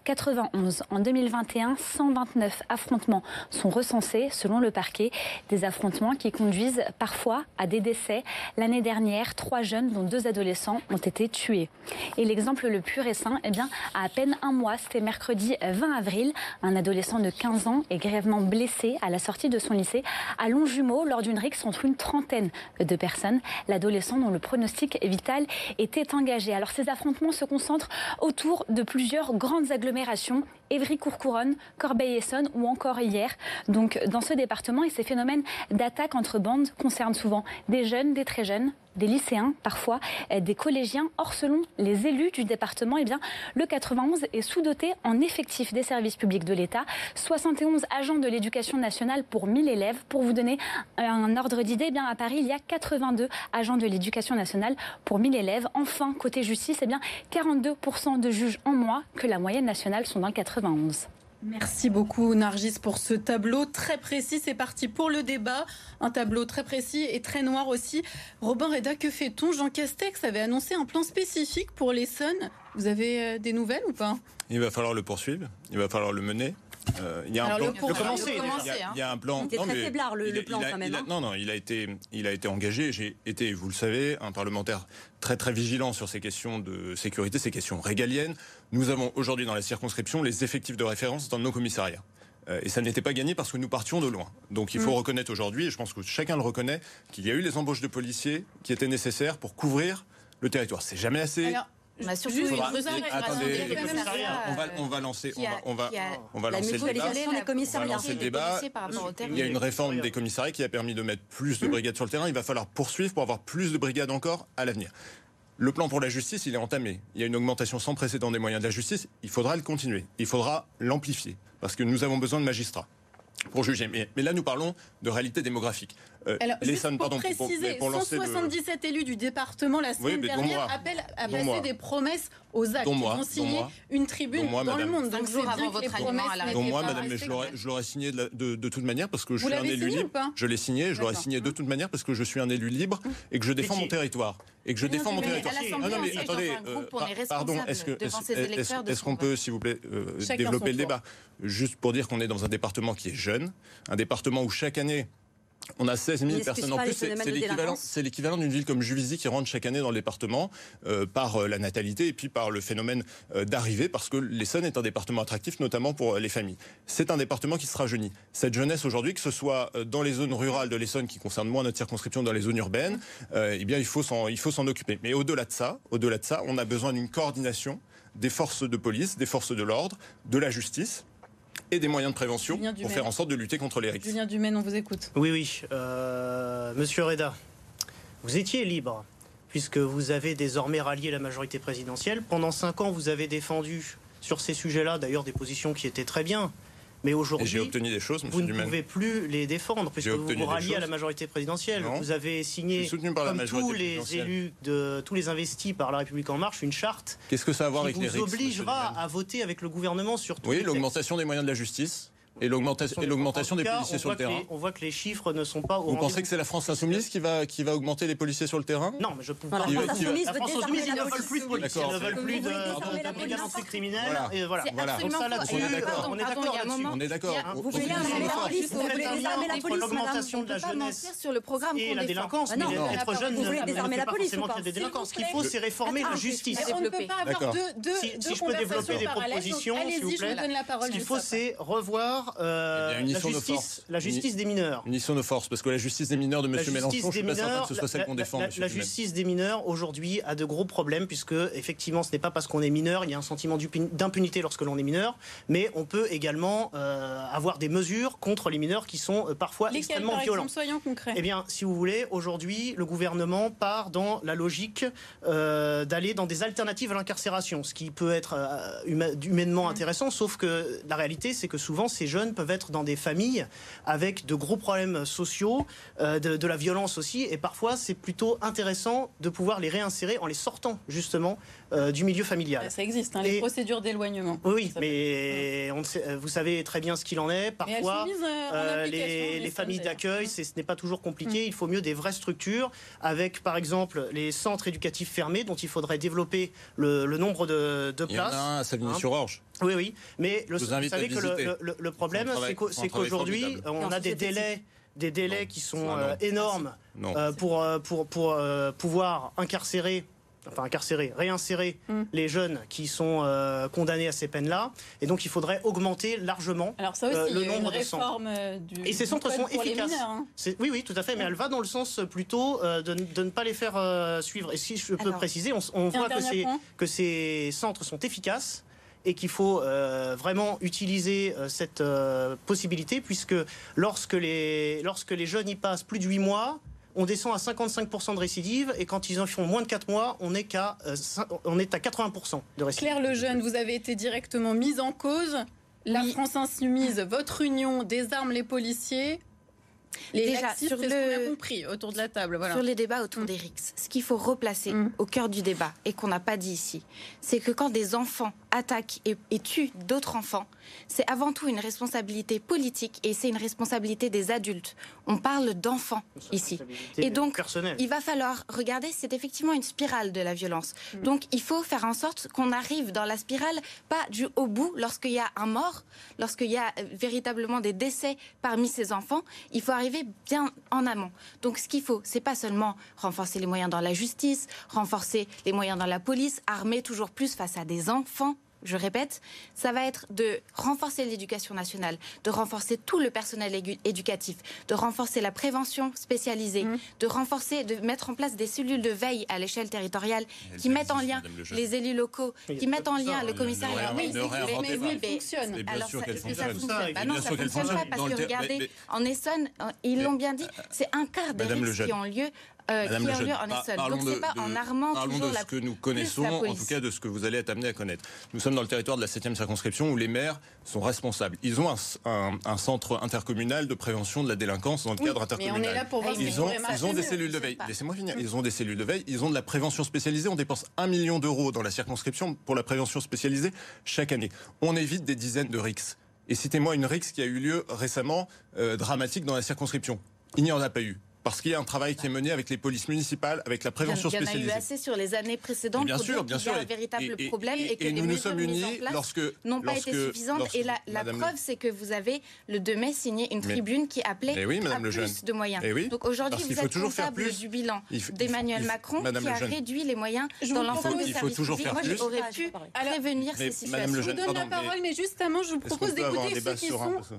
Speaker 7: 91. En 2021, 129 affrontements sont recensés le parquet. Des affrontements qui conduisent parfois à des décès. L'année dernière, trois jeunes, dont deux adolescents, ont été tués. Et l'exemple le plus récent, eh bien, à à peine un mois, c'était mercredi 20 avril, un adolescent de 15 ans est grièvement blessé à la sortie de son lycée à Longjumeau lors d'une rixe entre une trentaine de personnes. L'adolescent dont le pronostic vital était engagé. Alors ces affrontements se concentrent autour de plusieurs grandes agglomérations Évry-Courcouronne, Corbeil-Essonne ou encore hier. Donc dans ce département, et ces phénomènes d'attaque entre bandes concernent souvent des jeunes, des très jeunes, des lycéens, parfois des collégiens. Or, selon les élus du département, eh bien, le 91 est sous-doté en effectifs des services publics de l'État. 71 agents de l'éducation nationale pour 1000 élèves. Pour vous donner un ordre d'idée, eh à Paris, il y a 82 agents de l'éducation nationale pour 1000 élèves. Enfin, côté justice, eh bien, 42% de juges en moins que la moyenne nationale sont dans le 91.
Speaker 1: Merci beaucoup Nargis pour ce tableau très précis. C'est parti pour le débat. Un tableau très précis et très noir aussi. Robin Reda, que fait-on? Jean Castex avait annoncé un plan spécifique pour l'Essonne. Vous avez euh, des nouvelles ou pas?
Speaker 2: Il va falloir le poursuivre, il va falloir le mener. Euh, il y a
Speaker 1: Alors,
Speaker 2: un plan.
Speaker 1: le pour-
Speaker 5: Le commencer,
Speaker 2: il y a-
Speaker 3: déjà.
Speaker 2: il y a un plan.
Speaker 4: Il était
Speaker 2: non,
Speaker 4: très
Speaker 2: mais
Speaker 4: faiblard, le-
Speaker 2: il
Speaker 4: le
Speaker 2: a-
Speaker 4: plan,
Speaker 2: il a-
Speaker 4: quand même,
Speaker 2: il a-
Speaker 4: hein.
Speaker 2: Non, non, il a été, il a été engagé. J'ai été, vous le savez, un parlementaire très très vigilant sur ces questions de sécurité, ces questions régaliennes. Nous avons aujourd'hui dans la circonscription les effectifs de référence dans nos commissariats. Euh, Et ça n'était pas gagné parce que nous partions de loin. Donc il faut reconnaître aujourd'hui, et je pense que chacun le reconnaît, qu'il y a eu les embauches de policiers qui étaient nécessaires pour couvrir le territoire. C'est jamais assez.
Speaker 1: Alors,
Speaker 3: On a surtout une
Speaker 2: Attendez, va, on va lancer, on
Speaker 3: qui a-
Speaker 2: va, on va,
Speaker 3: qui a-
Speaker 2: on va
Speaker 4: La
Speaker 2: lancer le débat. On va lancer le débat. Il y a une réforme des commissariats qui a permis de mettre plus de brigades sur le terrain. Il va falloir poursuivre pour avoir plus de brigades encore à l'avenir. Le plan pour la justice, il est entamé. Il y a une augmentation sans précédent des moyens de la justice. Il faudra le continuer. Il faudra l'amplifier. Parce que nous avons besoin de magistrats pour juger. Mais, mais là, nous parlons de réalité démographique. Euh,
Speaker 1: Alors,
Speaker 2: les
Speaker 1: juste pour
Speaker 2: pardon,
Speaker 1: préciser,
Speaker 2: mais pour lancer le-
Speaker 1: 177 élus du département la semaine
Speaker 2: dont
Speaker 1: dernière
Speaker 2: moi.
Speaker 1: appellent à passer
Speaker 2: moi.
Speaker 1: des promesses aux actes.
Speaker 2: Dont
Speaker 1: Ils signer
Speaker 2: moi.
Speaker 1: une tribune
Speaker 2: Dont moi,
Speaker 1: dans le monde. Donc c'est
Speaker 3: avant
Speaker 1: bien que
Speaker 3: votre
Speaker 1: les promesses
Speaker 3: à la
Speaker 2: moi, madame, mais je l'aurais, signé de, la- de- de toute manière parce que je
Speaker 1: Vous
Speaker 2: suis un élu
Speaker 1: signé
Speaker 2: libre. je l'ai signé, je l'aurais signé de toute manière parce que je suis un élu libre et que je défends mon territoire. Et que je défends mon
Speaker 1: non,
Speaker 2: territoire. Ah non,
Speaker 3: on
Speaker 2: mais attendez, euh, pardon, est-ce qu'on
Speaker 3: qu'on
Speaker 2: peut, s'il vous plaît, euh, développer le débat? Juste pour dire qu'on est dans un département qui est jeune, un département où chaque année on a 16 000
Speaker 4: On n'excuse
Speaker 2: personnes en plus. C'est l'équivalent, d'une ville comme Juvisy qui rentre chaque année dans le département euh, par euh, la natalité et puis par le phénomène euh, d'arrivée, parce que l'Essonne est un département attractif, notamment pour les familles. C'est un département qui se rajeunit. Cette jeunesse aujourd'hui, que ce soit dans les zones rurales de l'Essonne, qui concernent moins notre circonscription, dans les zones urbaines, euh, eh bien, il faut s'en, il faut s'en occuper. Mais au-delà de ça, au-delà de ça, on a besoin d'une coordination des forces de police, des forces de l'ordre, de la justice et des moyens de prévention pour faire en sorte de lutter contre les risques.
Speaker 1: Julien Dumaine, on vous écoute.
Speaker 5: Oui, oui. Euh, Monsieur Reda, vous étiez libre, puisque vous avez désormais rallié la majorité présidentielle. Pendant cinq ans, vous avez défendu sur ces sujets-là, d'ailleurs, des positions qui étaient très bien. Mais aujourd'hui,
Speaker 2: j'ai obtenu des choses,
Speaker 5: vous ne
Speaker 2: Dumaine.
Speaker 5: pouvez plus les défendre puisque vous vous ralliez à la majorité présidentielle.
Speaker 2: Non.
Speaker 5: Vous avez signé,
Speaker 2: par
Speaker 5: comme tous les élus de tous les investis par la République en marche, une charte
Speaker 2: Qu'est-ce que ça a à voir
Speaker 5: qui
Speaker 2: avec les
Speaker 5: vous
Speaker 2: RICS,
Speaker 5: obligera à voter avec le gouvernement sur tous
Speaker 2: Oui, l'augmentation des moyens de la justice et l'augmentation des
Speaker 5: cas,
Speaker 2: policiers sur le terrain.
Speaker 5: les- on voit que les chiffres ne sont pas au
Speaker 2: Vous pensez que c'est la France insoumise qui va, qui va augmenter les policiers sur le terrain?
Speaker 5: Non, mais je peux
Speaker 4: Voilà,
Speaker 5: pas.
Speaker 4: La France insoumise veut
Speaker 5: ils ne veulent plus de police, ils
Speaker 2: D'accord.
Speaker 5: ne veulent plus de.
Speaker 2: Voilà.
Speaker 5: Et voilà. Donc ça,
Speaker 3: faux.
Speaker 5: là-dessus,
Speaker 2: on est d'accord.
Speaker 5: là-dessus.
Speaker 2: On est d'accord. Vous voulez désarmer la
Speaker 4: police,
Speaker 5: l'augmentation
Speaker 3: On
Speaker 5: de la
Speaker 3: peut pas
Speaker 5: jeunesse
Speaker 3: mentir sur le programme
Speaker 5: et
Speaker 3: qu'on
Speaker 5: la
Speaker 3: défend.
Speaker 5: délinquance.
Speaker 4: Ah non,
Speaker 5: mais
Speaker 4: non.
Speaker 5: être jeune
Speaker 4: Vous
Speaker 5: ne
Speaker 4: voulez
Speaker 5: ne
Speaker 4: désarmer
Speaker 5: fait
Speaker 4: la
Speaker 5: pas
Speaker 4: police
Speaker 5: forcément
Speaker 4: ou pas
Speaker 5: qu'il y ait des Ce qu'il faut, c'est réformer la justice.
Speaker 1: On ne peut pas avoir deux,
Speaker 5: peux
Speaker 1: conversations
Speaker 5: des
Speaker 1: parallèles. Donc,
Speaker 5: propositions, s'il vous
Speaker 1: Allez-y, je
Speaker 5: plaît.
Speaker 1: vous donne la parole.
Speaker 5: Ce qu'il faut, c'est revoir euh,
Speaker 2: Eh bien,
Speaker 5: la justice,
Speaker 2: forces.
Speaker 5: la justice des mineurs.
Speaker 2: Unissons nos forces, parce que la justice des mineurs de M. Mélenchon,
Speaker 5: justice
Speaker 2: je suis pas certain que ce soit celle
Speaker 5: la-
Speaker 2: qu'on défend.
Speaker 5: la- justice des mineurs aujourd'hui a de gros problèmes puisque effectivement ce n'est pas parce qu'on est mineur, il y a un sentiment d'impunité lorsque l'on est mineur, mais on peut également euh, avoir des mesures contre les mineurs qui sont euh, parfois
Speaker 1: Lesquels,
Speaker 5: extrêmement
Speaker 1: par
Speaker 5: violents.
Speaker 1: exemple, soyons concrets.
Speaker 5: Eh bien, si vous voulez, aujourd'hui, le gouvernement part dans la logique euh, d'aller dans des alternatives à l'incarcération, ce qui peut être euh, huma- humainement intéressant, sauf que la réalité, c'est que souvent, ces jeunes peuvent être dans des familles avec de gros problèmes sociaux, euh, de, de la violence aussi, et parfois, c'est plutôt intéressant de pouvoir les réinsérer en les sortant, justement, euh, du milieu familial.
Speaker 1: Ça existe, hein, les
Speaker 5: Et-
Speaker 1: procédures d'éloignement.
Speaker 5: Oui, mais on ne sait- vous savez très bien ce qu'il en est. Parfois,
Speaker 1: euh,
Speaker 5: euh, les,
Speaker 1: les
Speaker 5: les familles d'accueil, c'est- ce n'est pas toujours compliqué. Il faut mieux des vraies structures, avec par exemple les centres éducatifs fermés, dont il faudrait développer le, le nombre de, de
Speaker 2: Il y en
Speaker 5: places.
Speaker 2: a un à Savigny-sur-Orge.
Speaker 5: Oui, oui. Mais le,
Speaker 2: vous
Speaker 5: savez que le, problème,
Speaker 2: C'est
Speaker 5: qu'aujourd'hui, on a des délais, des délais
Speaker 2: Non.
Speaker 5: qui sont
Speaker 2: Ah
Speaker 5: euh, énormes euh, pour, pour, pour euh, pouvoir incarcérer, enfin incarcérer, réinsérer
Speaker 1: Mm.
Speaker 5: les jeunes qui sont euh, condamnés à ces peines-là. Et donc il faudrait augmenter largement.
Speaker 1: Alors ça aussi,
Speaker 5: Euh, le
Speaker 1: il y a une
Speaker 5: nombre de centres.
Speaker 1: euh, du
Speaker 5: Et ces centres sont efficaces.
Speaker 1: mineurs, hein.
Speaker 5: Oui, oui, tout à fait, mais elle va dans le sens plutôt euh, de, de ne pas les faire suivre. Et si je peux
Speaker 3: Alors.
Speaker 5: préciser, on, voit que ces, que ces centres sont efficaces et qu'il faut euh, vraiment utiliser euh, cette euh, possibilité, puisque lorsque les, lorsque les jeunes y passent plus de 8 mois, on descend à 55% de récidive, et quand ils en font moins de 4 mois, on est, qu'à, euh, cin- on est à 80% de récidive.
Speaker 1: Claire Lejeune, vous avez été directement mise en cause. La
Speaker 3: Oui.
Speaker 1: France Insoumise, votre union désarme les policiers. Les
Speaker 3: Déjà,
Speaker 1: laxistes,
Speaker 3: sur
Speaker 1: c'est ce qu'on
Speaker 3: le-
Speaker 1: a compris autour de la table? Voilà.
Speaker 3: Sur les débats autour des RICS, ce qu'il faut replacer
Speaker 1: Mm.
Speaker 3: au cœur du débat et qu'on n'a pas dit ici, c'est que quand des enfants attaquent et, et tuent d'autres enfants, c'est avant tout une responsabilité politique et c'est une responsabilité des adultes. On parle d'enfants ici. Et donc,
Speaker 5: personnelle.
Speaker 3: Il va falloir regarder, c'est effectivement une spirale de la violence. Donc il faut faire en sorte qu'on arrive dans la spirale, pas du au bout, lorsqu'il y a un mort, lorsqu'il y a euh, véritablement des décès parmi ces enfants, il faut arriver bien en amont. Donc ce qu'il faut, c'est pas seulement renforcer les moyens dans la justice, renforcer les moyens dans la police, armer toujours plus face à des enfants. Je répète, ça va être de renforcer l'éducation nationale, de renforcer tout le personnel éducatif, de renforcer la prévention spécialisée,
Speaker 1: Mhm.
Speaker 3: de renforcer, de mettre en place des cellules de veille à l'échelle territoriale qui mettent en lien les élus locaux,
Speaker 5: Mais
Speaker 3: qui mettent en
Speaker 5: ça.
Speaker 3: lien le
Speaker 2: Ne
Speaker 3: commissariat. Oui, mais- mais-
Speaker 1: fonctionne.
Speaker 2: Et bien
Speaker 3: alors,
Speaker 2: sûr
Speaker 3: ça,
Speaker 2: fonctionne.
Speaker 3: Bah non, ça fonctionne pas parce que regardez, en Essonne, euh, ils l'ont bien dit, c'est un quart des risques qui ont lieu, euh,
Speaker 2: Madame
Speaker 3: qui ont
Speaker 2: Lejeune,
Speaker 3: lieu en Essonne. Donc c'est pas en
Speaker 2: de-
Speaker 3: armant
Speaker 2: Parlons
Speaker 3: toujours
Speaker 2: de
Speaker 3: la
Speaker 2: ce que nous connaissons,
Speaker 3: la
Speaker 2: en tout cas de ce que vous allez être amené à connaître. Nous sommes dans le territoire de la 7e circonscription où les maires sont responsables. Ils ont un, un- un centre intercommunal de prévention de la délinquance dans le cadre
Speaker 1: Mais
Speaker 2: intercommunal.
Speaker 1: on est là pour voir
Speaker 3: Ah, mais
Speaker 2: Ils ont, ils ont des cellules de veille. Laissez-moi finir. Ils ont des cellules de veille. Ils ont de la prévention spécialisée. On dépense un million d'euros dans la circonscription pour la prévention spécialisée chaque année. On évite des dizaines de RICS. Et citez-moi une RICS qui a eu lieu récemment, euh, dramatique dans la circonscription. Il n'y en a pas eu. Parce qu'il y a un travail qui est mené avec les polices municipales, avec la prévention
Speaker 3: Il y en a eu
Speaker 2: spécialisée.
Speaker 3: assez sur les années précédentes
Speaker 2: bien
Speaker 3: pour
Speaker 2: sûr, bien
Speaker 3: qu'il y a
Speaker 2: sûr.
Speaker 3: un véritable
Speaker 2: Et- et-
Speaker 3: problème et,
Speaker 2: et-
Speaker 3: que
Speaker 2: et
Speaker 3: les
Speaker 2: nous nous sommes
Speaker 3: en
Speaker 2: unis
Speaker 3: place
Speaker 2: lorsque
Speaker 3: n'ont pas
Speaker 2: lorsque-
Speaker 3: été suffisantes.
Speaker 2: lorsque-
Speaker 3: et la, la
Speaker 2: Madame
Speaker 3: preuve, c'est que vous avez le 2 mai signé une
Speaker 2: Mais-
Speaker 3: tribune qui appelait
Speaker 2: oui, Madame
Speaker 3: à
Speaker 2: Lejeune.
Speaker 3: plus de moyens.
Speaker 2: Eh oui,
Speaker 3: Donc aujourd'hui, vous êtes
Speaker 2: toujours faire
Speaker 3: comptable
Speaker 2: plus.
Speaker 3: du bilan d'Emmanuel Macron
Speaker 2: Madame
Speaker 3: qui a réduit les moyens
Speaker 1: Je
Speaker 3: dans l'ensemble des
Speaker 2: il faut
Speaker 3: services
Speaker 2: toujours
Speaker 3: publics
Speaker 2: faire plus.
Speaker 3: aurait pu
Speaker 1: Alors,
Speaker 3: prévenir ces situations.
Speaker 1: Je vous donne la parole, mais justement, je vous propose d'écouter ceux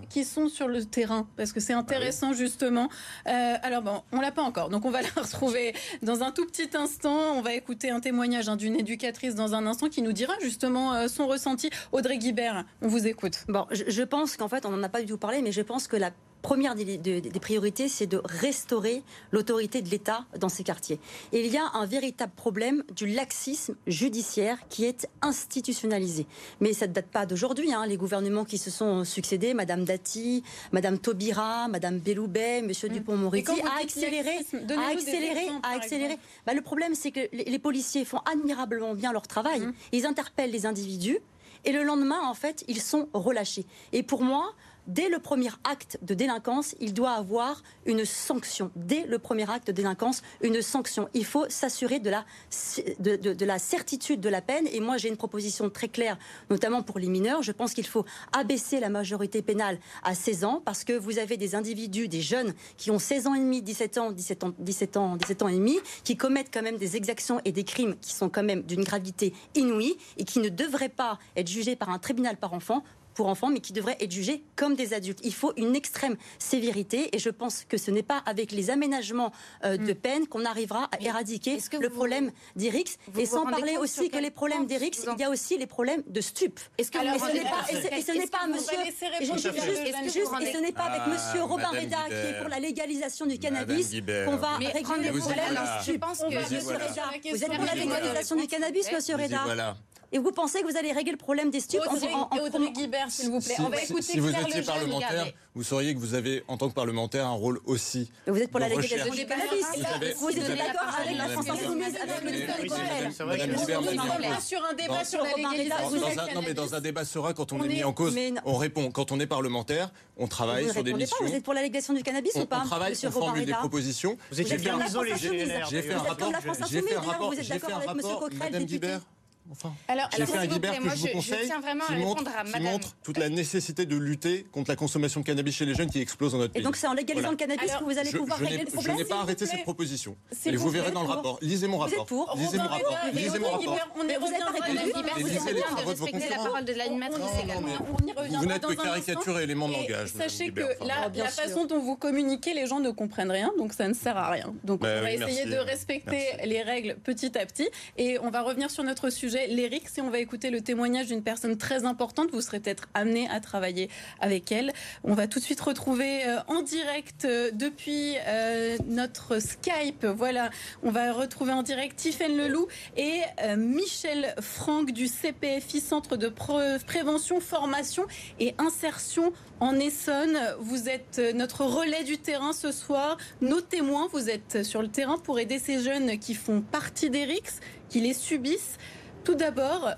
Speaker 1: qui sont, sur le terrain, parce que c'est intéressant justement. Euh, alors bon, on l'a pas encore, donc on va la retrouver dans un tout petit instant. On va écouter un témoignage hein, d'une éducatrice dans un instant qui nous dira justement euh, son ressenti. Audrey Guibert, on vous écoute.
Speaker 4: Bon, je, je pense qu'en fait, on n'en a pas du tout parlé, mais je pense que la première des, priorités, c'est de restaurer l'autorité de l'État dans ces quartiers. Et il y a un véritable problème du laxisme judiciaire qui est institutionnalisé. Mais ça ne date pas d'aujourd'hui. Hein. Les gouvernements qui se sont succédés, Madame Dati, Madame Taubira, Madame Belloubet, Monsieur mmh. Dupont-Moretti, a accéléré, a accéléré, a accéléré. Bah, le problème, c'est que les, policiers font admirablement bien leur travail. Mmh. Ils interpellent les individus et le lendemain, en fait, ils sont relâchés. Et pour moi, dès le premier acte de délinquance, il doit avoir une sanction. Dès le premier acte de délinquance, une sanction. Il faut s'assurer de la, de, la certitude de la peine. Et moi, j'ai une proposition très claire, notamment pour les mineurs. Je pense qu'il faut abaisser la majorité pénale à 16 ans, parce que vous avez des individus, des jeunes qui ont 16 ans et demi, 17 ans, 17 ans, 17 ans, 17 ans et demi, qui commettent quand même des exactions et des crimes qui sont quand même d'une gravité inouïe et qui ne devraient pas être jugés par un tribunal par enfant pour enfants, mais qui devraient être jugés comme des adultes. Il faut une extrême sévérité et je pense que ce n'est pas avec les aménagements euh, de mm. peine qu'on arrivera à éradiquer le problème d'Erix. Et sans parler aussi que les problèmes d'Erix, il y a aussi les problèmes de stup. Est-ce que et ce n'est pas, monsieur, et ce n'est pas avec monsieur Robin Reda qui est pour la légalisation du cannabis qu'on va régler les problèmes de stup. Vous êtes pour la légalisation du cannabis, monsieur Reda et vous pensez que vous allez régler le problème des stupes
Speaker 1: Audrey, en, Audrey Guibert, s'il vous plaît.
Speaker 2: Si, On va écouter si vous étiez parlementaire, vous sauriez que vous avez, en tant que parlementaire, un rôle aussi.
Speaker 4: Vous êtes pour la légalisation du cannabis. Vous, êtes d'accord avec la France Insoumise, avec le
Speaker 1: Madame Guibert, sur un débat sur la légalisation
Speaker 2: Non, mais dans un débat serein, quand on est mis en cause, on répond. Quand on est parlementaire, on travaille sur des missions.
Speaker 4: Vous êtes pour la légalisation du cannabis ou pas
Speaker 2: On travaille, on formule des propositions.
Speaker 5: Vous étiez bien isolé,
Speaker 2: J'ai fait un rapport. J'ai fait un rapport. J'ai fait un rapport. Madame Guibert. Enfin, j'ai fait un Guibert que je vous conseille, qui, montre, toute la nécessité de lutter contre la consommation de cannabis chez les jeunes qui explose dans notre pays.
Speaker 4: Et donc c'est en légalisant le cannabis que vous allez pouvoir régler le problème
Speaker 2: Je n'ai pas arrêté cette proposition. Et vous verrez dans le rapport. Lisez mon rapport. Lisez mon rapport. Lisez mon rapport.
Speaker 3: On est Lisez les travaux de vos la parole de l'animatrice également.
Speaker 2: Vous n'êtes que caricature et élément de langage.
Speaker 1: Sachez que la façon dont vous communiquez, les gens ne comprennent rien, donc ça ne sert à rien. Donc on va essayer de respecter les règles petit à petit. Et on va revenir sur notre sujet L'Éric, si on va écouter le témoignage d'une personne très importante, vous serez peut-être amené à travailler avec elle. On va tout de suite retrouver euh, en direct euh, depuis euh, notre Skype. Voilà, on va retrouver en direct Tiffaine Leloup et Michel Franck du CPFI, Centre de Prévention, Formation et Insertion en Essonne. Vous êtes notre relais du terrain ce soir, nos témoins. Vous êtes sur le terrain pour aider ces jeunes qui font partie d'Erix, qui les subissent. Tout d'abord,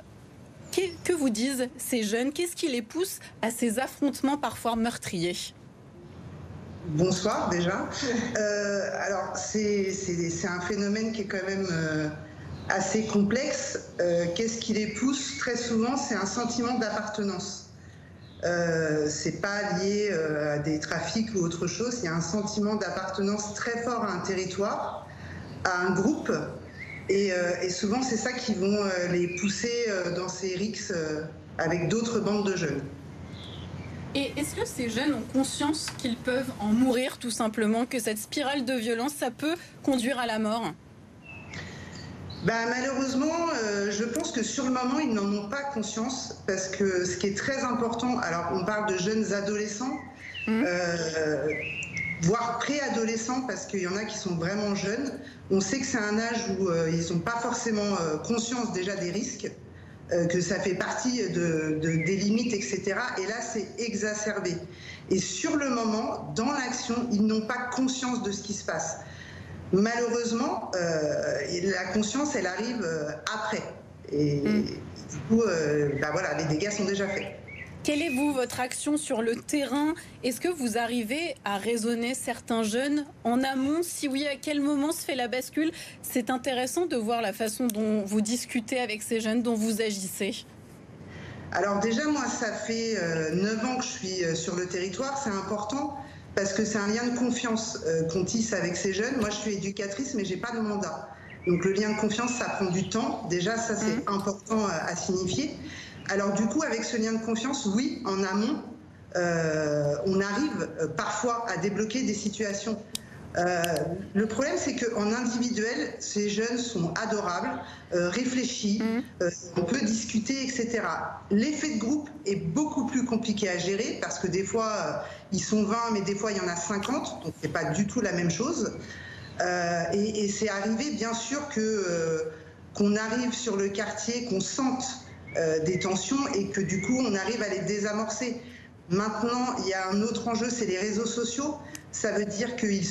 Speaker 1: que vous disent ces jeunes? Qu'est-ce qui les pousse à ces affrontements parfois meurtriers?
Speaker 8: Bonsoir déjà. Euh, alors c'est un phénomène qui est quand même euh, assez complexe. Euh, qu'est-ce qui les pousse? Très souvent, c'est un sentiment d'appartenance. c'est pas lié à des trafics ou autre chose. Il y a un sentiment d'appartenance très fort à un territoire, à un groupe euh, et, souvent, c'est ça qui vont euh, les pousser euh, dans ces rixes avec d'autres bandes de jeunes.
Speaker 1: Et est-ce que ces jeunes ont conscience qu'ils peuvent en mourir tout simplement, que cette spirale de violence, ça peut conduire à la mort?
Speaker 8: Bah, malheureusement, je pense que sur le moment, ils n'en ont pas conscience parce que ce qui est très important, alors on parle de jeunes adolescents, mmh voire préadolescents, parce qu'il y en a qui sont vraiment jeunes. On sait que c'est un âge où euh, ils n'ont pas forcément euh, conscience déjà des risques, euh, que ça fait partie de, des limites, etc. Et là, c'est exacerbé. Et sur le moment, dans l'action, ils n'ont pas conscience de ce qui se passe. Malheureusement, la conscience, elle arrive après. Et, mm. du coup, bah voilà, les dégâts sont déjà faits.
Speaker 1: Quelle est, vous, votre action sur le terrain? Est-ce que vous arrivez à raisonner certains jeunes en amont? Si oui, à quel moment se fait la bascule? C'est intéressant de voir la façon dont vous discutez avec ces jeunes, dont vous agissez.
Speaker 8: Alors déjà, moi, ça fait euh, neuf 9 ans que je suis euh, sur le territoire. C'est important parce que c'est un lien de confiance euh, qu'on tisse avec ces jeunes. Moi, je suis éducatrice, mais j'ai pas de mandat. Donc le lien de confiance, ça prend du temps. Déjà, ça, c'est mmh. important à signifier. Alors du coup, avec ce lien de confiance, oui, en amont, euh, on arrive euh, parfois à débloquer des situations Euh, le problème, c'est qu'en individuel, ces jeunes sont adorables, euh, réfléchis, mmh. euh, on peut discuter, etc. L'effet de groupe est beaucoup plus compliqué à gérer parce que des fois, ils sont 20, mais des fois, il y en a 50, donc c'est pas du tout la même chose. et, et c'est arrivé, bien sûr, que qu'on arrive sur le quartier, qu'on sente des tensions et que du coup, on arrive à les désamorcer. Maintenant, il y a un autre enjeu, c'est les réseaux sociaux ça veut dire qu'ils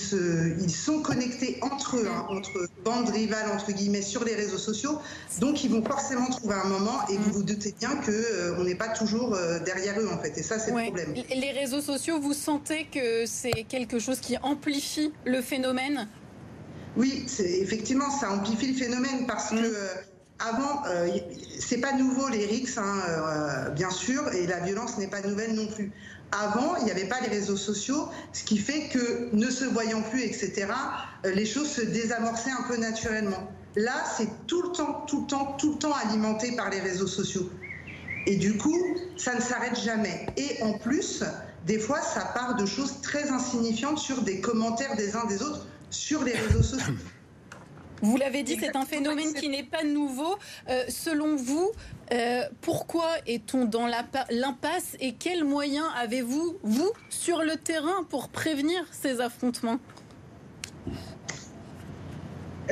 Speaker 8: ils sont connectés entre eux, hein, entre bandes rivales, entre guillemets, sur les réseaux sociaux. Donc, ils vont forcément trouver un moment et vous mm. vous doutez bien qu'on euh, n'est pas toujours euh, derrière eux, en fait. Et ça, c'est le problème.
Speaker 1: Les réseaux sociaux, vous sentez que c'est quelque chose qui amplifie le phénomène?
Speaker 8: Oui, effectivement, ça amplifie le phénomène parce mm. que. Euh, avant, c'est pas nouveau les rixes, hein, bien sûr, et la violence n'est pas nouvelle non plus. Avant, il n'y avait pas les réseaux sociaux, ce qui fait que, ne se voyant plus, etc., euh, les choses se désamorçaient un peu naturellement. Là, c'est tout le temps, tout le temps, tout le temps alimenté par les réseaux sociaux. Et du coup, ça ne s'arrête jamais. Et en plus, des fois, ça part de choses très insignifiantes sur des commentaires des uns des autres sur les réseaux sociaux.
Speaker 1: Vous l'avez dit, c'est un phénomène qui n'est pas nouveau. Euh, selon vous, euh, pourquoi est-on dans l'impasse et quels moyens avez-vous, vous, sur le terrain pour prévenir ces affrontements?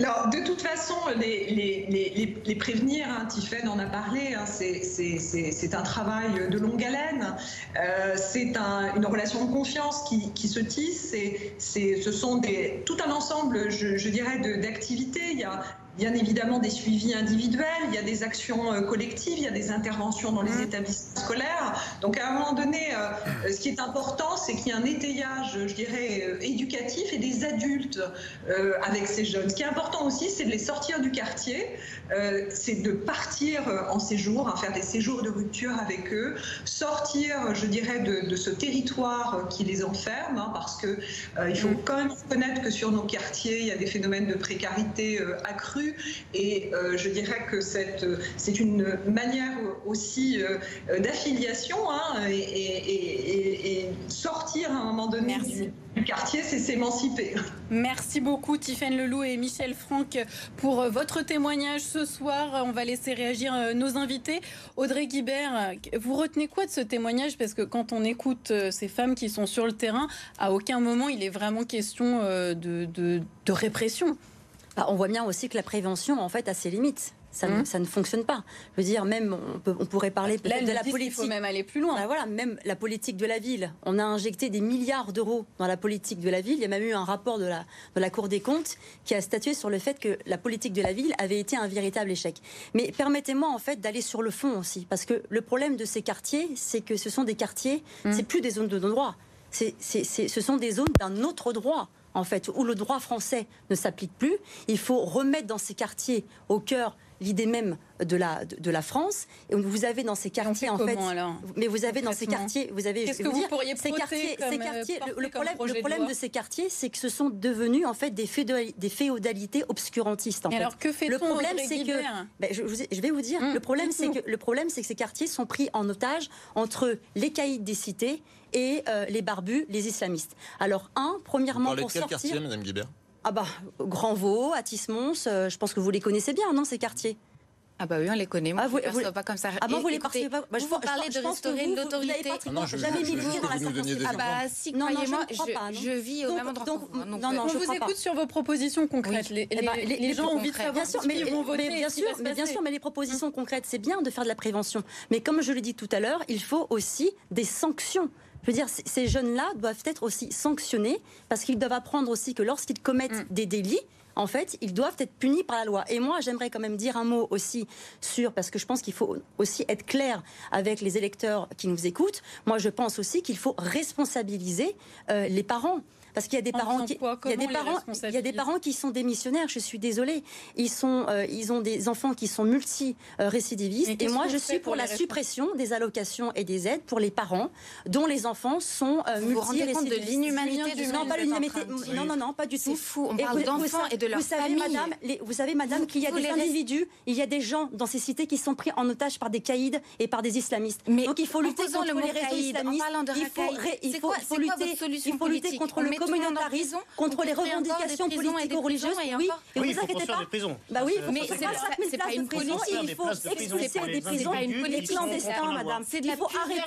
Speaker 9: Alors, de toute façon, les, prévenir, hein, en a parlé, hein, c'est un travail de longue haleine, euh, c'est une relation de confiance qui, se tisse, ce sont des, tout un ensemble, je, dirais, d'activités. Il bien évidemment des suivis individuels, il y a des actions euh, collectives, il y a des interventions dans les mmh. établissements scolaires. Donc à un moment donné, euh, ce qui est important, c'est qu'il y ait un étayage, je dirais, euh, éducatif et des adultes avec ces jeunes. Ce qui est important aussi, c'est de les sortir du quartier, c'est de partir en séjour, hein, faire des séjours de rupture avec eux, sortir, je dirais, de, ce territoire qui les enferme, hein, parce que il faut mmh. quand même reconnaître que sur nos quartiers, il y a des phénomènes de précarité et euh, je dirais que c'est une manière aussi euh, d'affiliation hein, et, sortir à un moment donné du, quartier, c'est s'émanciper.
Speaker 1: Merci beaucoup Tiffaine Leloup et Michel Franck pour euh, votre témoignage ce soir. On va laisser réagir nos invités. Audrey Guibert, vous retenez quoi de ce témoignage? Parce que quand on écoute ces femmes qui sont sur le terrain, à aucun moment il est vraiment question de répression.
Speaker 4: Bah, on voit bien aussi que la prévention, en fait, a ses limites. Ça, ne, hum. fonctionne pas. Je veux dire, même, on, pourrait parler peut-être de la politique. Il
Speaker 1: faut même aller plus loin.
Speaker 4: Bah, voilà, même la politique de la ville. On a injecté des milliards d'euros dans la politique de la ville. Il y a même eu un rapport de la, de la Cour des comptes qui a statué sur le fait que la politique de la ville avait été un véritable échec. Mais permettez-moi, en fait, d'aller sur le fond aussi. Parce que le problème de ces quartiers, c'est que ce sont des quartiers, hum. c'est plus des zones de droit. ce sont des zones d'un autre droit en fait, où le droit français ne s'applique plus. Il faut remettre dans ces quartiers au cœur l'idée même de la, de, la France. Et vous avez dans ces quartiers, en fait. mais vous avez dans ces quartiers, vous avez.
Speaker 1: Qu'est-ce que vous, pourriez
Speaker 4: ces quartiers,
Speaker 1: ces
Speaker 4: quartiers le, problème, le problème de, ces quartiers, c'est que ce sont devenus, en fait, des, des féodalités obscurantistes. En
Speaker 1: alors, que fait
Speaker 4: Le problème, c'est que. Ben, je, je, vais vous dire, hum, le problème, c'est que, le problème, c'est que ces quartiers sont pris en otage entre les caïds des cités et euh, les barbus, les islamistes. Alors, un, premièrement,
Speaker 2: pour sortir... quartier, Madame Guibert?
Speaker 4: Ah bah, Grand Vaux, Atis-Mons, euh, je pense que vous les connaissez bien, non, ces quartiers?
Speaker 3: Ah bah oui, on les connaît. Moi, ah, vous, je
Speaker 4: vous,
Speaker 3: pas comme ça.
Speaker 4: Ah bon, vous les percevez pas
Speaker 3: bah, je Vous parlez de restaurer l'autorité.
Speaker 4: Ah non, je jamais mis dans la
Speaker 3: Ah bah si, croyez-moi, je, je, vis au même endroit. Donc,
Speaker 1: non, non, je on vous écoute sur vos propositions concrètes. Les, eh les, les, gens ont envie de savoir bien sûr, mais, vont voter.
Speaker 4: Bien sûr, mais bien sûr, mais les propositions concrètes, c'est bien de faire de la prévention. Mais comme je l'ai dit tout à l'heure, il faut aussi des sanctions. Je veux dire, ces jeunes-là doivent être aussi sanctionnés parce qu'ils doivent apprendre aussi que lorsqu'ils commettent mm. des délits, en fait, ils doivent être punis par la loi. Et moi, j'aimerais quand même dire un mot aussi sur, parce que je pense qu'il faut aussi être clair avec les électeurs qui nous écoutent. Moi, je pense aussi qu'il faut responsabiliser euh, les parents. Parce qu'il y a des parents qui, il y a des parents, il y a des parents qui sont démissionnaires. Je suis désolée. Ils sont, euh, ils ont des enfants qui sont multi-récidivistes. Et, moi, je suis pour, la suppression des allocations et des aides pour les parents dont les enfants sont euh,
Speaker 3: multi-récidivistes. Vous vous rendez compte de l'inhumanité du
Speaker 4: Non, pas l'inhumanité. Non, non, non, pas du tout.
Speaker 3: C'est fou. On parle d'enfants et de leurs
Speaker 4: vous savez, Madame, vous savez, Madame, qu'il y a des individus, il y a des gens dans ces cités qui sont pris en otage par des caïds et par des islamistes.
Speaker 3: Mais
Speaker 4: Donc il faut lutter contre
Speaker 3: le
Speaker 4: les réseaux islamistes.
Speaker 3: Il faut,
Speaker 4: il faut lutter, il faut lutter contre le communautarisme, contre les revendications politico-religieuses. Oui,
Speaker 5: et vous inquiétez pas.
Speaker 4: Bah oui,
Speaker 3: mais c'est pas une prison.
Speaker 4: Il faut expulser des prisons les clandestins, madame. Il faut arrêter,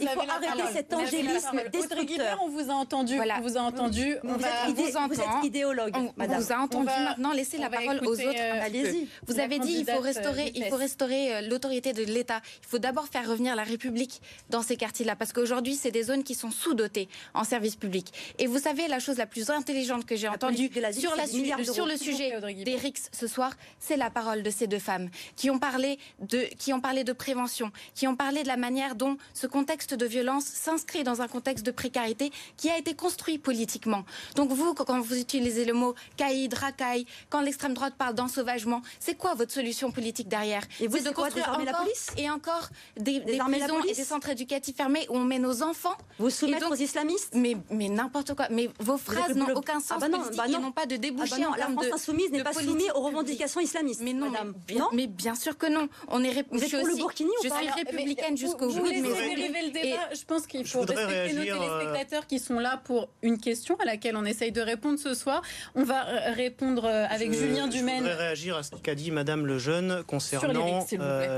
Speaker 4: il faut arrêter cet angélisme destructeur.
Speaker 1: On vous a entendu. On vous a entendu.
Speaker 4: Vous êtes idéologue, madame.
Speaker 3: On vous a entendu. Maintenant, laissez la parole aux autres.
Speaker 4: Euh, Allez-y.
Speaker 3: Vous avez dit il faut restaurer, il faut restaurer euh, l'autorité de l'État. Il faut d'abord faire revenir la République dans ces quartiers-là, parce qu'aujourd'hui, c'est des zones qui sont sous-dotées en services publics. Et vous savez, la chose la plus intelligente que j'ai entendue sur, la, sur le sujet des RICS ce soir, c'est la parole de ces deux femmes qui ont parlé de, qui ont parlé de prévention, qui ont parlé de la manière dont ce contexte de violence s'inscrit dans un contexte de précarité qui a été construit politiquement. Donc vous, quand vous utilisez le mot caïd, racaille, quand l'extrême droite parle d'ensauvagement, c'est quoi votre solution politique derrière?
Speaker 4: Et vous, de construire
Speaker 3: encore
Speaker 4: la police?
Speaker 3: et encore des, des prisons et des centres éducatifs fermés où on met nos enfants.
Speaker 4: Vous soumettre aux islamistes?
Speaker 3: Mais, mais n'importe quoi. Mais vos phrases n'ont aucun sens. Ah bah non, bah non. n'ont pas de débouché
Speaker 4: ah bah non, La France insoumise n'est pas soumise aux revendications islamistes.
Speaker 3: Mais non,
Speaker 4: madame.
Speaker 3: Mais, non mais bien sûr que non. On est
Speaker 4: vous êtes pour le Burkini
Speaker 3: ou pas Je suis républicaine jusqu'au bout.
Speaker 1: Dériver le débat. Je pense qu'il faut respecter nos euh, téléspectateurs qui sont là pour une question à laquelle on essaye de répondre ce soir. On va euh, répondre euh, avec Julien Dumaine.
Speaker 5: Je voudrais réagir à ce qu'a dit Madame Lejeune concernant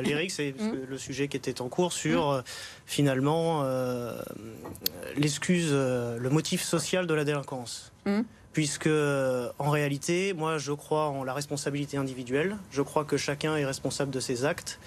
Speaker 5: les RICS, c'est mmh. le sujet qui était en cours sur mmh. Finalement l'excuse, le motif social de la délinquance. Mmh. Puisque en réalité, moi je crois en la responsabilité individuelle, je crois que chacun est responsable de ses actes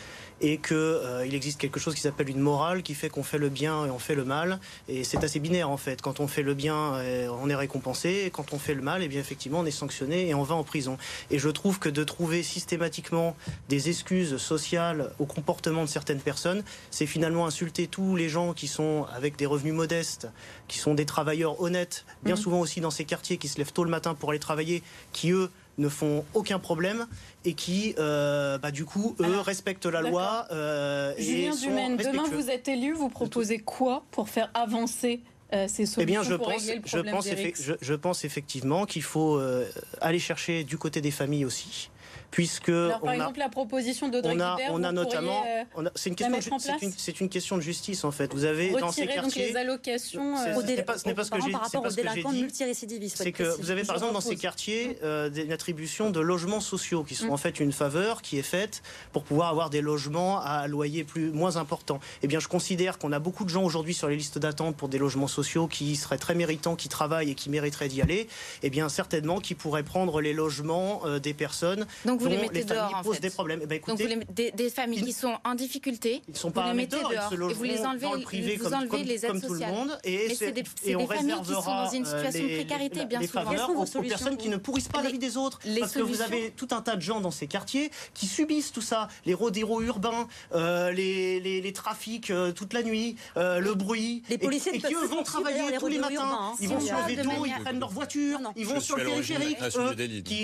Speaker 5: et qu'il euh, existe quelque chose qui s'appelle une morale qui fait qu'on fait le bien et on fait le mal. Et c'est assez binaire en fait. Quand on fait le bien, euh, on est récompensé. Et quand on fait le mal, et eh bien effectivement, on est sanctionné et on va en prison. Et je trouve que de trouver systématiquement des excuses sociales au comportement de certaines personnes, c'est finalement insulter tous les gens qui sont avec des revenus modestes, qui sont des travailleurs honnêtes, bien mmh. souvent aussi dans ces quartiers, qui se lèvent tôt le matin pour aller travailler, qui eux ne font aucun problème et qui, euh, bah, du coup, eux, respectent la loi.
Speaker 1: Euh, Julien Dumaine, demain vous êtes élu, vous proposez quoi pour faire avancer euh, ces solutions
Speaker 5: eh bien, je
Speaker 1: pour
Speaker 5: pense,
Speaker 1: le
Speaker 5: je pense, je, je, pense effectivement qu'il faut euh, aller chercher du côté des familles aussi puisque
Speaker 1: Alors, par exemple la proposition de
Speaker 5: on a, on a notamment euh, c'est une question c'est une, question de justice en fait. Vous avez dans ces quartiers
Speaker 1: les allocations
Speaker 5: euh, ce n'est pas, ce que j'ai
Speaker 4: par rapport aux délinquants
Speaker 5: multirécidivistes c'est que vous avez par exemple dans ces quartiers euh, une attribution de logements sociaux qui sont mm. en fait une faveur qui est faite pour pouvoir avoir des logements à loyer plus moins important. Eh bien je considère qu'on a beaucoup de gens aujourd'hui sur les listes d'attente pour des logements sociaux qui seraient très méritants qui travaillent et qui mériteraient d'y aller. Eh bien certainement qui pourraient prendre les logements des personnes
Speaker 3: donc vous les mettez
Speaker 5: dehors,
Speaker 3: en fait.
Speaker 5: des problèmes. Eh ben,
Speaker 3: écoutez, Donc vous les, des, des, familles qui sont en difficulté,
Speaker 5: ils sont pas
Speaker 3: vous les mettez dehors,
Speaker 5: ils
Speaker 3: et vous les enlevez,
Speaker 5: dans le privé
Speaker 3: vous
Speaker 5: comme,
Speaker 3: enlevez
Speaker 5: comme,
Speaker 3: les aides
Speaker 5: comme tout
Speaker 3: sociales.
Speaker 5: le monde. Et,
Speaker 3: Mais c'est des, des familles qui sont dans une situation de précarité bien
Speaker 5: les
Speaker 3: souvent.
Speaker 5: aux, aux personnes qui ne pourrissent pas la vie des autres. Parce que vous avez tout un tas de gens dans ces quartiers qui subissent tout ça, les rodéros urbains, euh, les, les, les trafics euh, toute la nuit, euh, le bruit.
Speaker 4: Les policiers
Speaker 5: et, qui eux vont travailler tous les matins. Ils vont sur le vélo, ils prennent leur voiture, ils vont sur le périphérique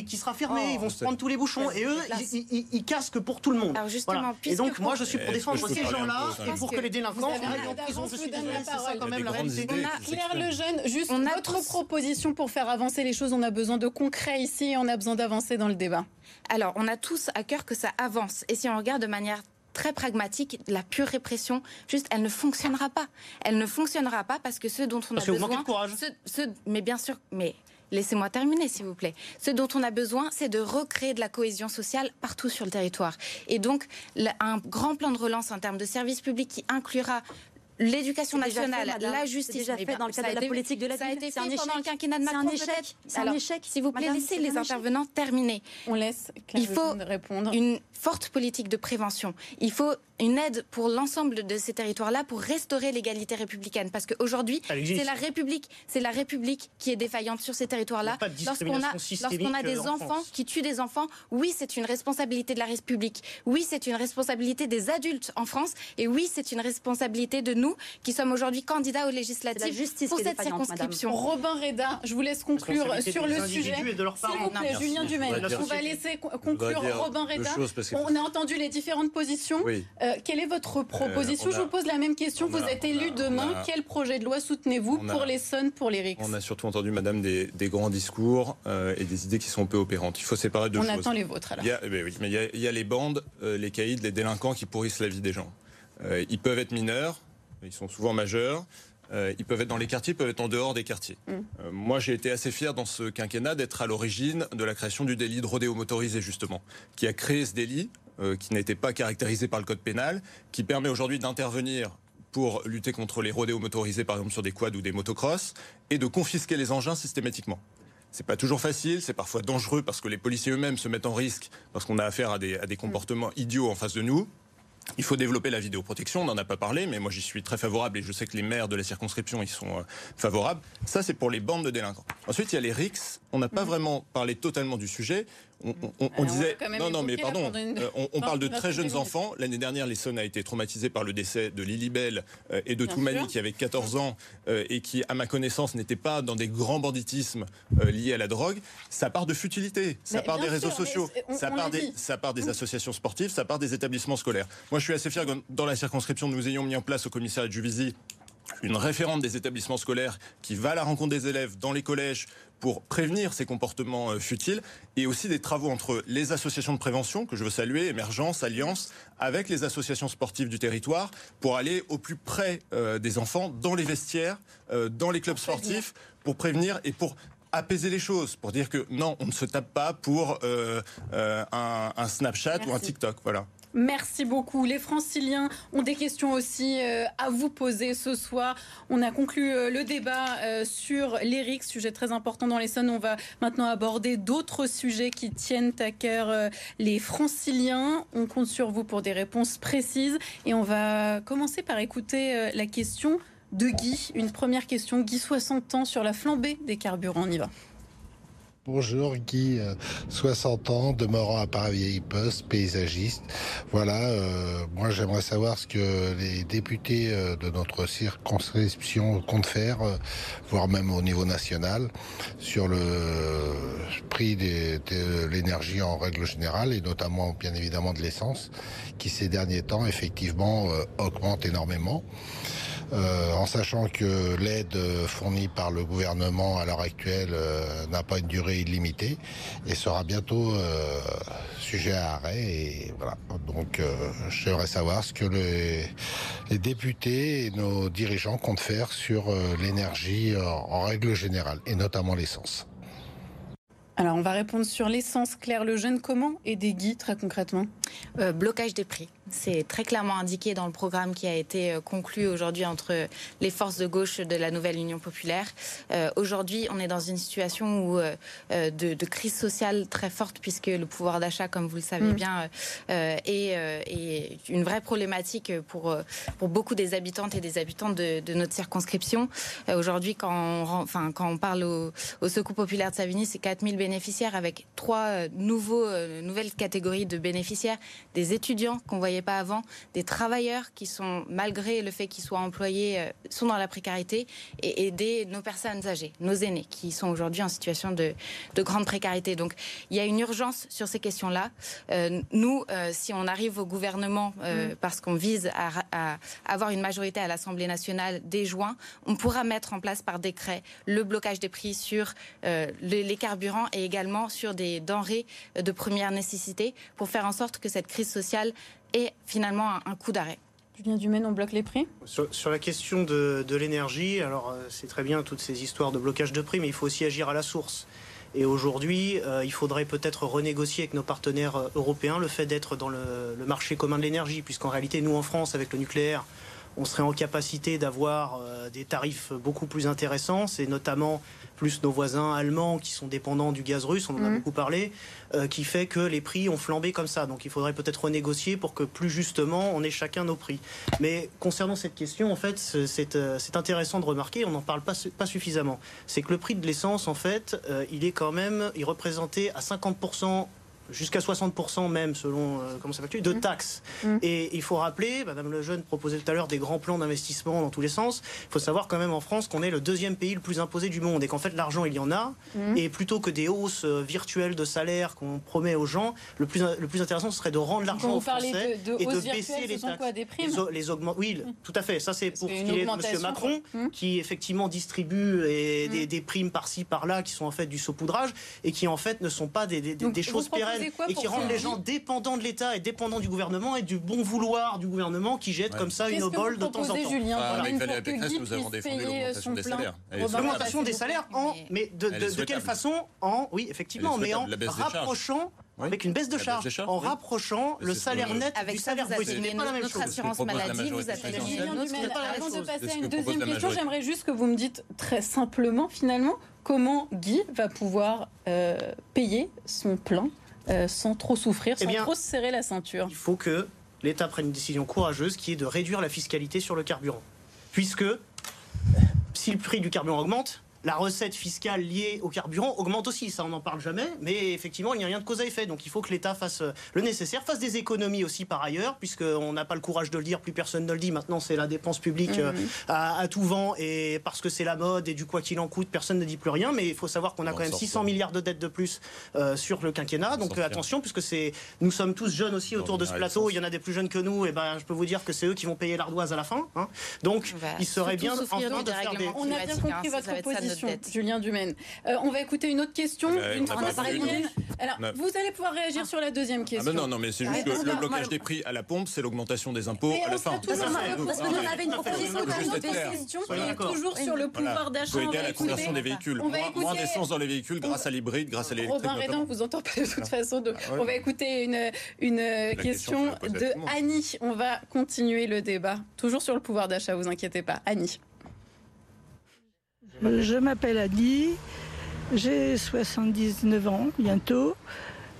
Speaker 5: qui sera fermé, ils vont se prendre tous les bouchons. Et eux, ils cassent que pour tout le monde.
Speaker 3: Alors justement,
Speaker 5: Et donc, moi, je suis pour défendre ces gens-là et pour que les délinquants aillent en prison. Je suis désolée, c'est ça quand même la réalité.
Speaker 1: Claire Lejeune, juste votre proposition pour faire avancer les choses. On a besoin de concret ici et on a besoin d'avancer dans le débat.
Speaker 3: Alors, on a tous à cœur que ça avance. Et si on regarde de manière très pragmatique, la pure répression, juste, elle ne fonctionnera pas. Elle ne fonctionnera pas parce que ce dont on
Speaker 5: a
Speaker 3: besoin,
Speaker 5: de courage.
Speaker 3: mais bien sûr, mais Laissez-moi terminer, s'il vous plaît. Ce dont on a besoin, c'est de recréer de la cohésion sociale partout sur le territoire. Et donc, un grand plan de relance en termes de services publics qui inclura l'éducation nationale, la justice.
Speaker 4: déjà fait dans le cadre de la politique de la
Speaker 3: Ça a été fait pendant le quinquennat de Macron.
Speaker 4: C'est un échec. C'est un échec.
Speaker 3: S'il vous plaît, laissez les intervenants terminer.
Speaker 1: On laisse.
Speaker 3: Il faut répondre. une forte politique de prévention. Il faut une aide pour l'ensemble de ces territoires-là pour restaurer l'égalité républicaine. Parce qu'aujourd'hui, c'est la République, c'est la République qui est défaillante sur ces territoires-là. Lorsqu'on a, lorsqu'on a des enfants qui tuent des enfants, oui, c'est une responsabilité de la République. Oui, c'est une responsabilité des adultes en France. Et oui, c'est une responsabilité de nous qui sommes aujourd'hui candidats aux législatives
Speaker 4: justice
Speaker 3: pour cette circonscription.
Speaker 1: Robin Reda, je vous laisse conclure sur le sujet. S'il vous plaît, Julien Dumaine, on va laisser conclure Robin Reda. On a entendu les différentes positions. Euh, quelle est votre proposition euh, Je vous pose la même question. Vous êtes élu demain. Quel projet de loi soutenez-vous pour les SON, pour les RICS
Speaker 2: On a surtout entendu, madame, des, grands discours euh, et des idées qui sont peu opérantes. Il faut séparer deux
Speaker 1: on
Speaker 2: choses.
Speaker 1: On attend les vôtres, alors.
Speaker 2: Il y a, eh ben oui, mais il y, a, les bandes, les caïds, les délinquants qui pourrissent la vie des gens. ils peuvent être mineurs, ils sont souvent majeurs. Euh, ils peuvent être dans les quartiers, ils peuvent être en dehors des quartiers.
Speaker 1: Mm.
Speaker 2: Euh, moi, j'ai été assez fier dans ce quinquennat d'être à l'origine de la création du délit de rodéo motorisé, justement, qui a créé ce délit, euh, qui n'était pas caractérisé par le code pénal, qui permet aujourd'hui d'intervenir pour lutter contre les rodéos motorisés, par exemple sur des quads ou des motocross, et de confisquer les engins systématiquement. C'est pas toujours facile, c'est parfois dangereux parce que les policiers eux-mêmes se mettent en risque parce qu'on a affaire à des, à des comportements idiots en face de nous. Il faut développer la vidéoprotection, on n'en a pas parlé, mais moi j'y suis très favorable et je sais que les maires de la circonscription y sont euh, favorables. Ça, c'est pour les bandes de délinquants. Ensuite, il y a les RICS. On n'a pas vraiment parlé totalement du sujet. On, disait. Non, non, mais pardon.
Speaker 1: une-
Speaker 2: euh, on, parle de très jeunes enfants. L'année dernière, l'Essonne a été traumatisé par le décès de Lily Bell euh, et de
Speaker 1: Bien
Speaker 2: Toumani,
Speaker 1: sûr.
Speaker 2: qui avait 14 ans euh, et qui, à ma connaissance, n'était pas dans des grands banditismes euh, liés à la drogue. Ça part de futilité. Ça
Speaker 1: Mais
Speaker 2: part des réseaux
Speaker 1: sûr,
Speaker 2: sociaux. Ça part des, ça part des associations sportives, ça part des établissements scolaires. Moi, je suis assez fier que dans la circonscription, nous ayons mis en place au commissariat de Juvisy une référente des établissements scolaires qui va à la rencontre des élèves dans les collèges pour prévenir ces comportements euh, futiles et aussi des travaux entre les associations de prévention que je veux saluer, Émergence, Alliance, avec les associations sportives du territoire pour aller au plus près euh, des enfants dans les vestiaires, euh, dans les clubs sportifs pour prévenir et pour apaiser les choses, pour dire que non, on ne se tape pas pour euh, un, un Snapchat ou un. TikTok. Voilà.
Speaker 1: Merci beaucoup. Les franciliens ont des questions aussi euh, à vous poser ce soir. On a conclu euh, le débat euh, sur l'ERIC, sujet très important dans l'Essonne. On va maintenant aborder d'autres sujets qui tiennent à cœur les franciliens. On compte sur vous pour des réponses précises. Et on va commencer par écouter la question de Guy. Une première question. Guy, 60 ans, sur la flambée des carburants. On y va.
Speaker 10: Bonjour Guy, euh, 60 ans, demeurant à Paris-Vieille-Poste, paysagiste. Voilà, euh, moi j'aimerais savoir ce que les députés euh, de notre circonscription comptent faire, euh, voire même au niveau national, sur le prix de l'énergie en règle générale, et notamment bien évidemment de l'essence, qui ces derniers temps effectivement euh, augmente énormément. Euh, en sachant que l'aide euh, fournie par le gouvernement à l'heure actuelle euh, n'a pas une durée illimitée et sera bientôt euh, sujet à arrêt. Et voilà. Donc, euh, j'aimerais savoir ce que les, les députés et nos dirigeants comptent faire sur euh, l'énergie en règle générale et notamment l'essence.
Speaker 1: Alors, on va répondre sur l'essence. Claire Lejeune, comment aider Guy très concrètement?
Speaker 3: Euh, blocage des prix. C'est très clairement indiqué dans le programme qui a été euh, conclu aujourd'hui entre les forces de gauche de la nouvelle Union populaire. Euh, aujourd'hui, on est dans une situation où, euh, de, de crise sociale très forte puisque le pouvoir d'achat, comme vous le savez
Speaker 1: Mm.
Speaker 3: bien, euh, est, est une vraie problématique pour, pour beaucoup des habitantes et des habitants de, de notre circonscription. Aujourd'hui, quand on, ren- enfin, quand on parle au, au Secours populaire de Savigny, c'est 4000 bénéficiaires avec trois nouveaux, nouvelles catégories de bénéficiaires, des étudiants qu'on voyait pas avant, des travailleurs qui sont, malgré le fait qu'ils soient employés, euh, sont dans la précarité, et aider nos personnes âgées, nos aînés, qui sont aujourd'hui en situation de, de grande précarité. Donc, il y a une urgence sur ces questions-là. Euh, nous, euh, si on arrive au gouvernement, euh, parce qu'on vise à, avoir une majorité à l'Assemblée nationale dès juin, on pourra mettre en place par décret le blocage des prix sur euh, les, carburants et également sur des denrées de première nécessité pour faire en sorte que cette crise sociale ait finalement un, un coup d'arrêt.
Speaker 1: Julien Dumaine, on bloque les prix
Speaker 5: Sur, sur la question de, de l'énergie, alors euh, c'est très bien toutes ces histoires de blocage de prix, mais il faut aussi agir à la source. Et aujourd'hui, euh, il faudrait peut-être renégocier avec nos partenaires euh, européens le fait d'être dans le, le marché commun de l'énergie, puisqu'en réalité, nous en France, avec le nucléaire, on serait en capacité d'avoir euh, des tarifs beaucoup plus intéressants, c'est notamment plus nos voisins allemands qui sont dépendants du gaz russe, on en a
Speaker 1: Mhm.
Speaker 5: beaucoup parlé, euh, qui fait que les prix ont flambé comme ça. Donc il faudrait peut-être renégocier pour que plus justement on ait chacun nos prix. Mais concernant cette question, en fait, c'est- euh, c'est intéressant de remarquer, on n'en parle pas suffisamment. C'est que le prix de l'essence, en fait, euh, il est quand même, il représentait à 50% jusqu'à 60% même selon euh, comment ça s'appelle de taxes.
Speaker 1: Mm.
Speaker 5: Et il faut rappeler, Madame Lejeune proposait tout à l'heure des grands plans d'investissement dans tous les sens. Il faut savoir quand même en France qu'on est le deuxième pays le plus imposé du monde et qu'en fait l'argent il y en a.
Speaker 1: Mhm.
Speaker 5: Et plutôt que des hausses euh, virtuelles de salaire qu'on promet aux gens, le plus, le plus intéressant ce serait de rendre l'argent aux Français
Speaker 1: de, de
Speaker 5: et de baisser les taxes.
Speaker 1: quoi Des primes
Speaker 5: les, les oui, tout à fait. Ça, c'est pour ce qui est M. Macron, qui effectivement distribue et des, des primes par-ci, par-là, qui sont en fait du saupoudrage et qui en fait ne sont pas des, choses
Speaker 1: proposez quoi
Speaker 5: et qui rendent les gens dépendants de l'État et dépendants du gouvernement et du bon vouloir du gouvernement qui jette comme ça une obole de temps en temps.
Speaker 1: Julien
Speaker 2: Ah,
Speaker 1: Voilà.
Speaker 2: avec Valérie
Speaker 1: que
Speaker 2: Pécresse, nous avons défendu l'augmentation
Speaker 1: son
Speaker 2: des salaires.
Speaker 5: L'augmentation des salaires en mais de, quelle façon en oui effectivement mais en rapprochant
Speaker 2: Oui.
Speaker 5: avec une baisse de
Speaker 2: baisse
Speaker 5: charges, en
Speaker 2: oui.
Speaker 5: rapprochant le salaire net
Speaker 3: Avec
Speaker 5: du
Speaker 3: ça,
Speaker 5: salaire brut. Ce
Speaker 3: atteignez
Speaker 5: n'est pas la même
Speaker 3: notre
Speaker 5: chose.
Speaker 3: assurance maladie, vous
Speaker 1: avant de passer à une deuxième question, j'aimerais juste que vous me dites très simplement, finalement, comment Guy va pouvoir euh, payer son plein euh, sans trop souffrir,
Speaker 5: Eh
Speaker 1: sans trop se serrer la ceinture.
Speaker 5: Il faut que l'État prenne une décision courageuse qui est de réduire la fiscalité sur le carburant. Puisque si le prix du carburant augmente, la recette fiscale liée au carburant augmente aussi. Ça, on n'en parle jamais, mais effectivement, il n'y a rien de cause à effet. Donc il faut que l'État fasse euh, le nécessaire, fasse des économies aussi par ailleurs, puisqu'on n'a pas le courage de le dire, plus personne ne le dit. Maintenant, c'est la dépense publique euh, à, à tout vent, et parce que c'est la mode, et du quoi qu'il en coûte, personne ne dit plus rien. Mais il faut savoir qu'on a
Speaker 2: On
Speaker 5: quand même
Speaker 2: sort
Speaker 5: 600
Speaker 2: pas.
Speaker 5: milliards de dettes de plus euh, sur le quinquennat. Donc euh, attention, puisque c'est, nous sommes tous jeunes aussi autour de ce plateau. Il y en a des plus jeunes que nous, et ben je peux vous dire que c'est eux qui vont payer l'ardoise à la fin. hein. Donc il serait bien enfin de faire des.
Speaker 1: On a bien compris
Speaker 3: hein, ça,
Speaker 1: votre
Speaker 3: ça notre dette.
Speaker 1: Julien Dumaine. Euh, on va écouter une autre question
Speaker 2: Ouais,
Speaker 1: d'une
Speaker 2: on n'a pas
Speaker 1: francilienne.
Speaker 2: répondu.
Speaker 1: Alors,
Speaker 2: On a-
Speaker 1: vous allez pouvoir réagir sur la deuxième
Speaker 2: Ah
Speaker 1: question.
Speaker 2: ben non, non, mais c'est juste que le blocage des prix à la pompe, c'est l'augmentation des impôts
Speaker 1: Mais
Speaker 2: à
Speaker 1: on
Speaker 2: la fin.
Speaker 1: parce que nous, on avait une proposition
Speaker 2: clair.
Speaker 1: question qui est toujours sur le pouvoir d'achat.
Speaker 2: faut aider à la conversion des véhicules. Moins, d'essence dans les véhicules grâce à l'hybride, grâce à l'électrique.
Speaker 1: Robin
Speaker 2: notamment.
Speaker 1: vous entend pas de toute façon.
Speaker 2: Ah ouais.
Speaker 1: On va écouter une,
Speaker 2: question,
Speaker 1: question de. Annie. On va continuer le débat. Toujours sur le pouvoir d'achat, vous inquiétez pas. Annie.
Speaker 11: Je m'appelle Annie, j'ai 79 ans bientôt.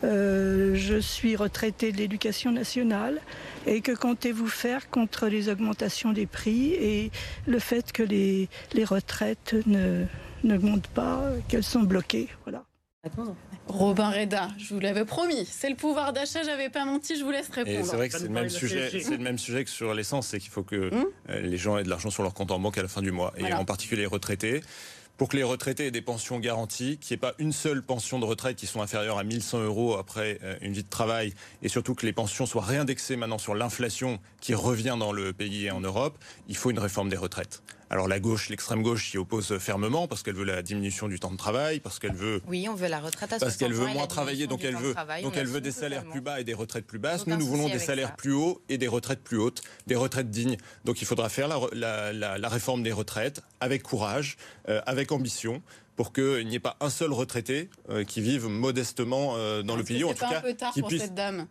Speaker 11: Euh, je suis retraitée de l'éducation nationale. Et que comptez-vous faire contre les augmentations des prix et le fait que les, retraites ne n'augmentent pas, qu'elles sont bloquées voilà.
Speaker 1: Robin Reda, je vous l'avais promis. C'est le pouvoir d'achat, j'avais pas menti, je vous laisse répondre.
Speaker 2: c'est vrai que c'est le même sujet, c'est le même sujet que sur l'essence, c'est qu'il faut que
Speaker 1: Hum.
Speaker 2: euh, les gens aient de l'argent sur leur compte en banque à la fin du mois, et en particulier les retraités. Pour que les retraités aient des pensions garanties, qu'il n'y ait pas une seule pension de retraite qui soit inférieure à 1100 euros après euh, une vie de travail, et surtout que les pensions soient réindexées maintenant sur l'inflation qui revient dans le pays et en Europe, il faut une réforme des retraites. Alors la gauche, l'extrême gauche s'y oppose fermement parce qu'elle veut la diminution du temps de travail, parce qu'elle veut
Speaker 3: Oui, on veut la retraite à 60
Speaker 2: parce qu'elle veut moins travailler, donc elle veut,
Speaker 3: travail,
Speaker 2: donc
Speaker 3: on
Speaker 2: elle veut des salaires
Speaker 3: totalement.
Speaker 2: plus bas et des retraites plus basses. Nous, nous voulons des salaires
Speaker 3: ça.
Speaker 2: plus hauts et des retraites plus hautes, des retraites dignes. Donc il faudra faire la, la- la- la réforme des retraites avec courage, euh, avec ambition, pour qu'il n'y ait pas un seul retraité euh, qui vive modestement euh, dans le pays, en tout
Speaker 1: pas un
Speaker 2: cas
Speaker 1: peu tard
Speaker 2: qui
Speaker 1: pour
Speaker 2: puisse
Speaker 1: cette dame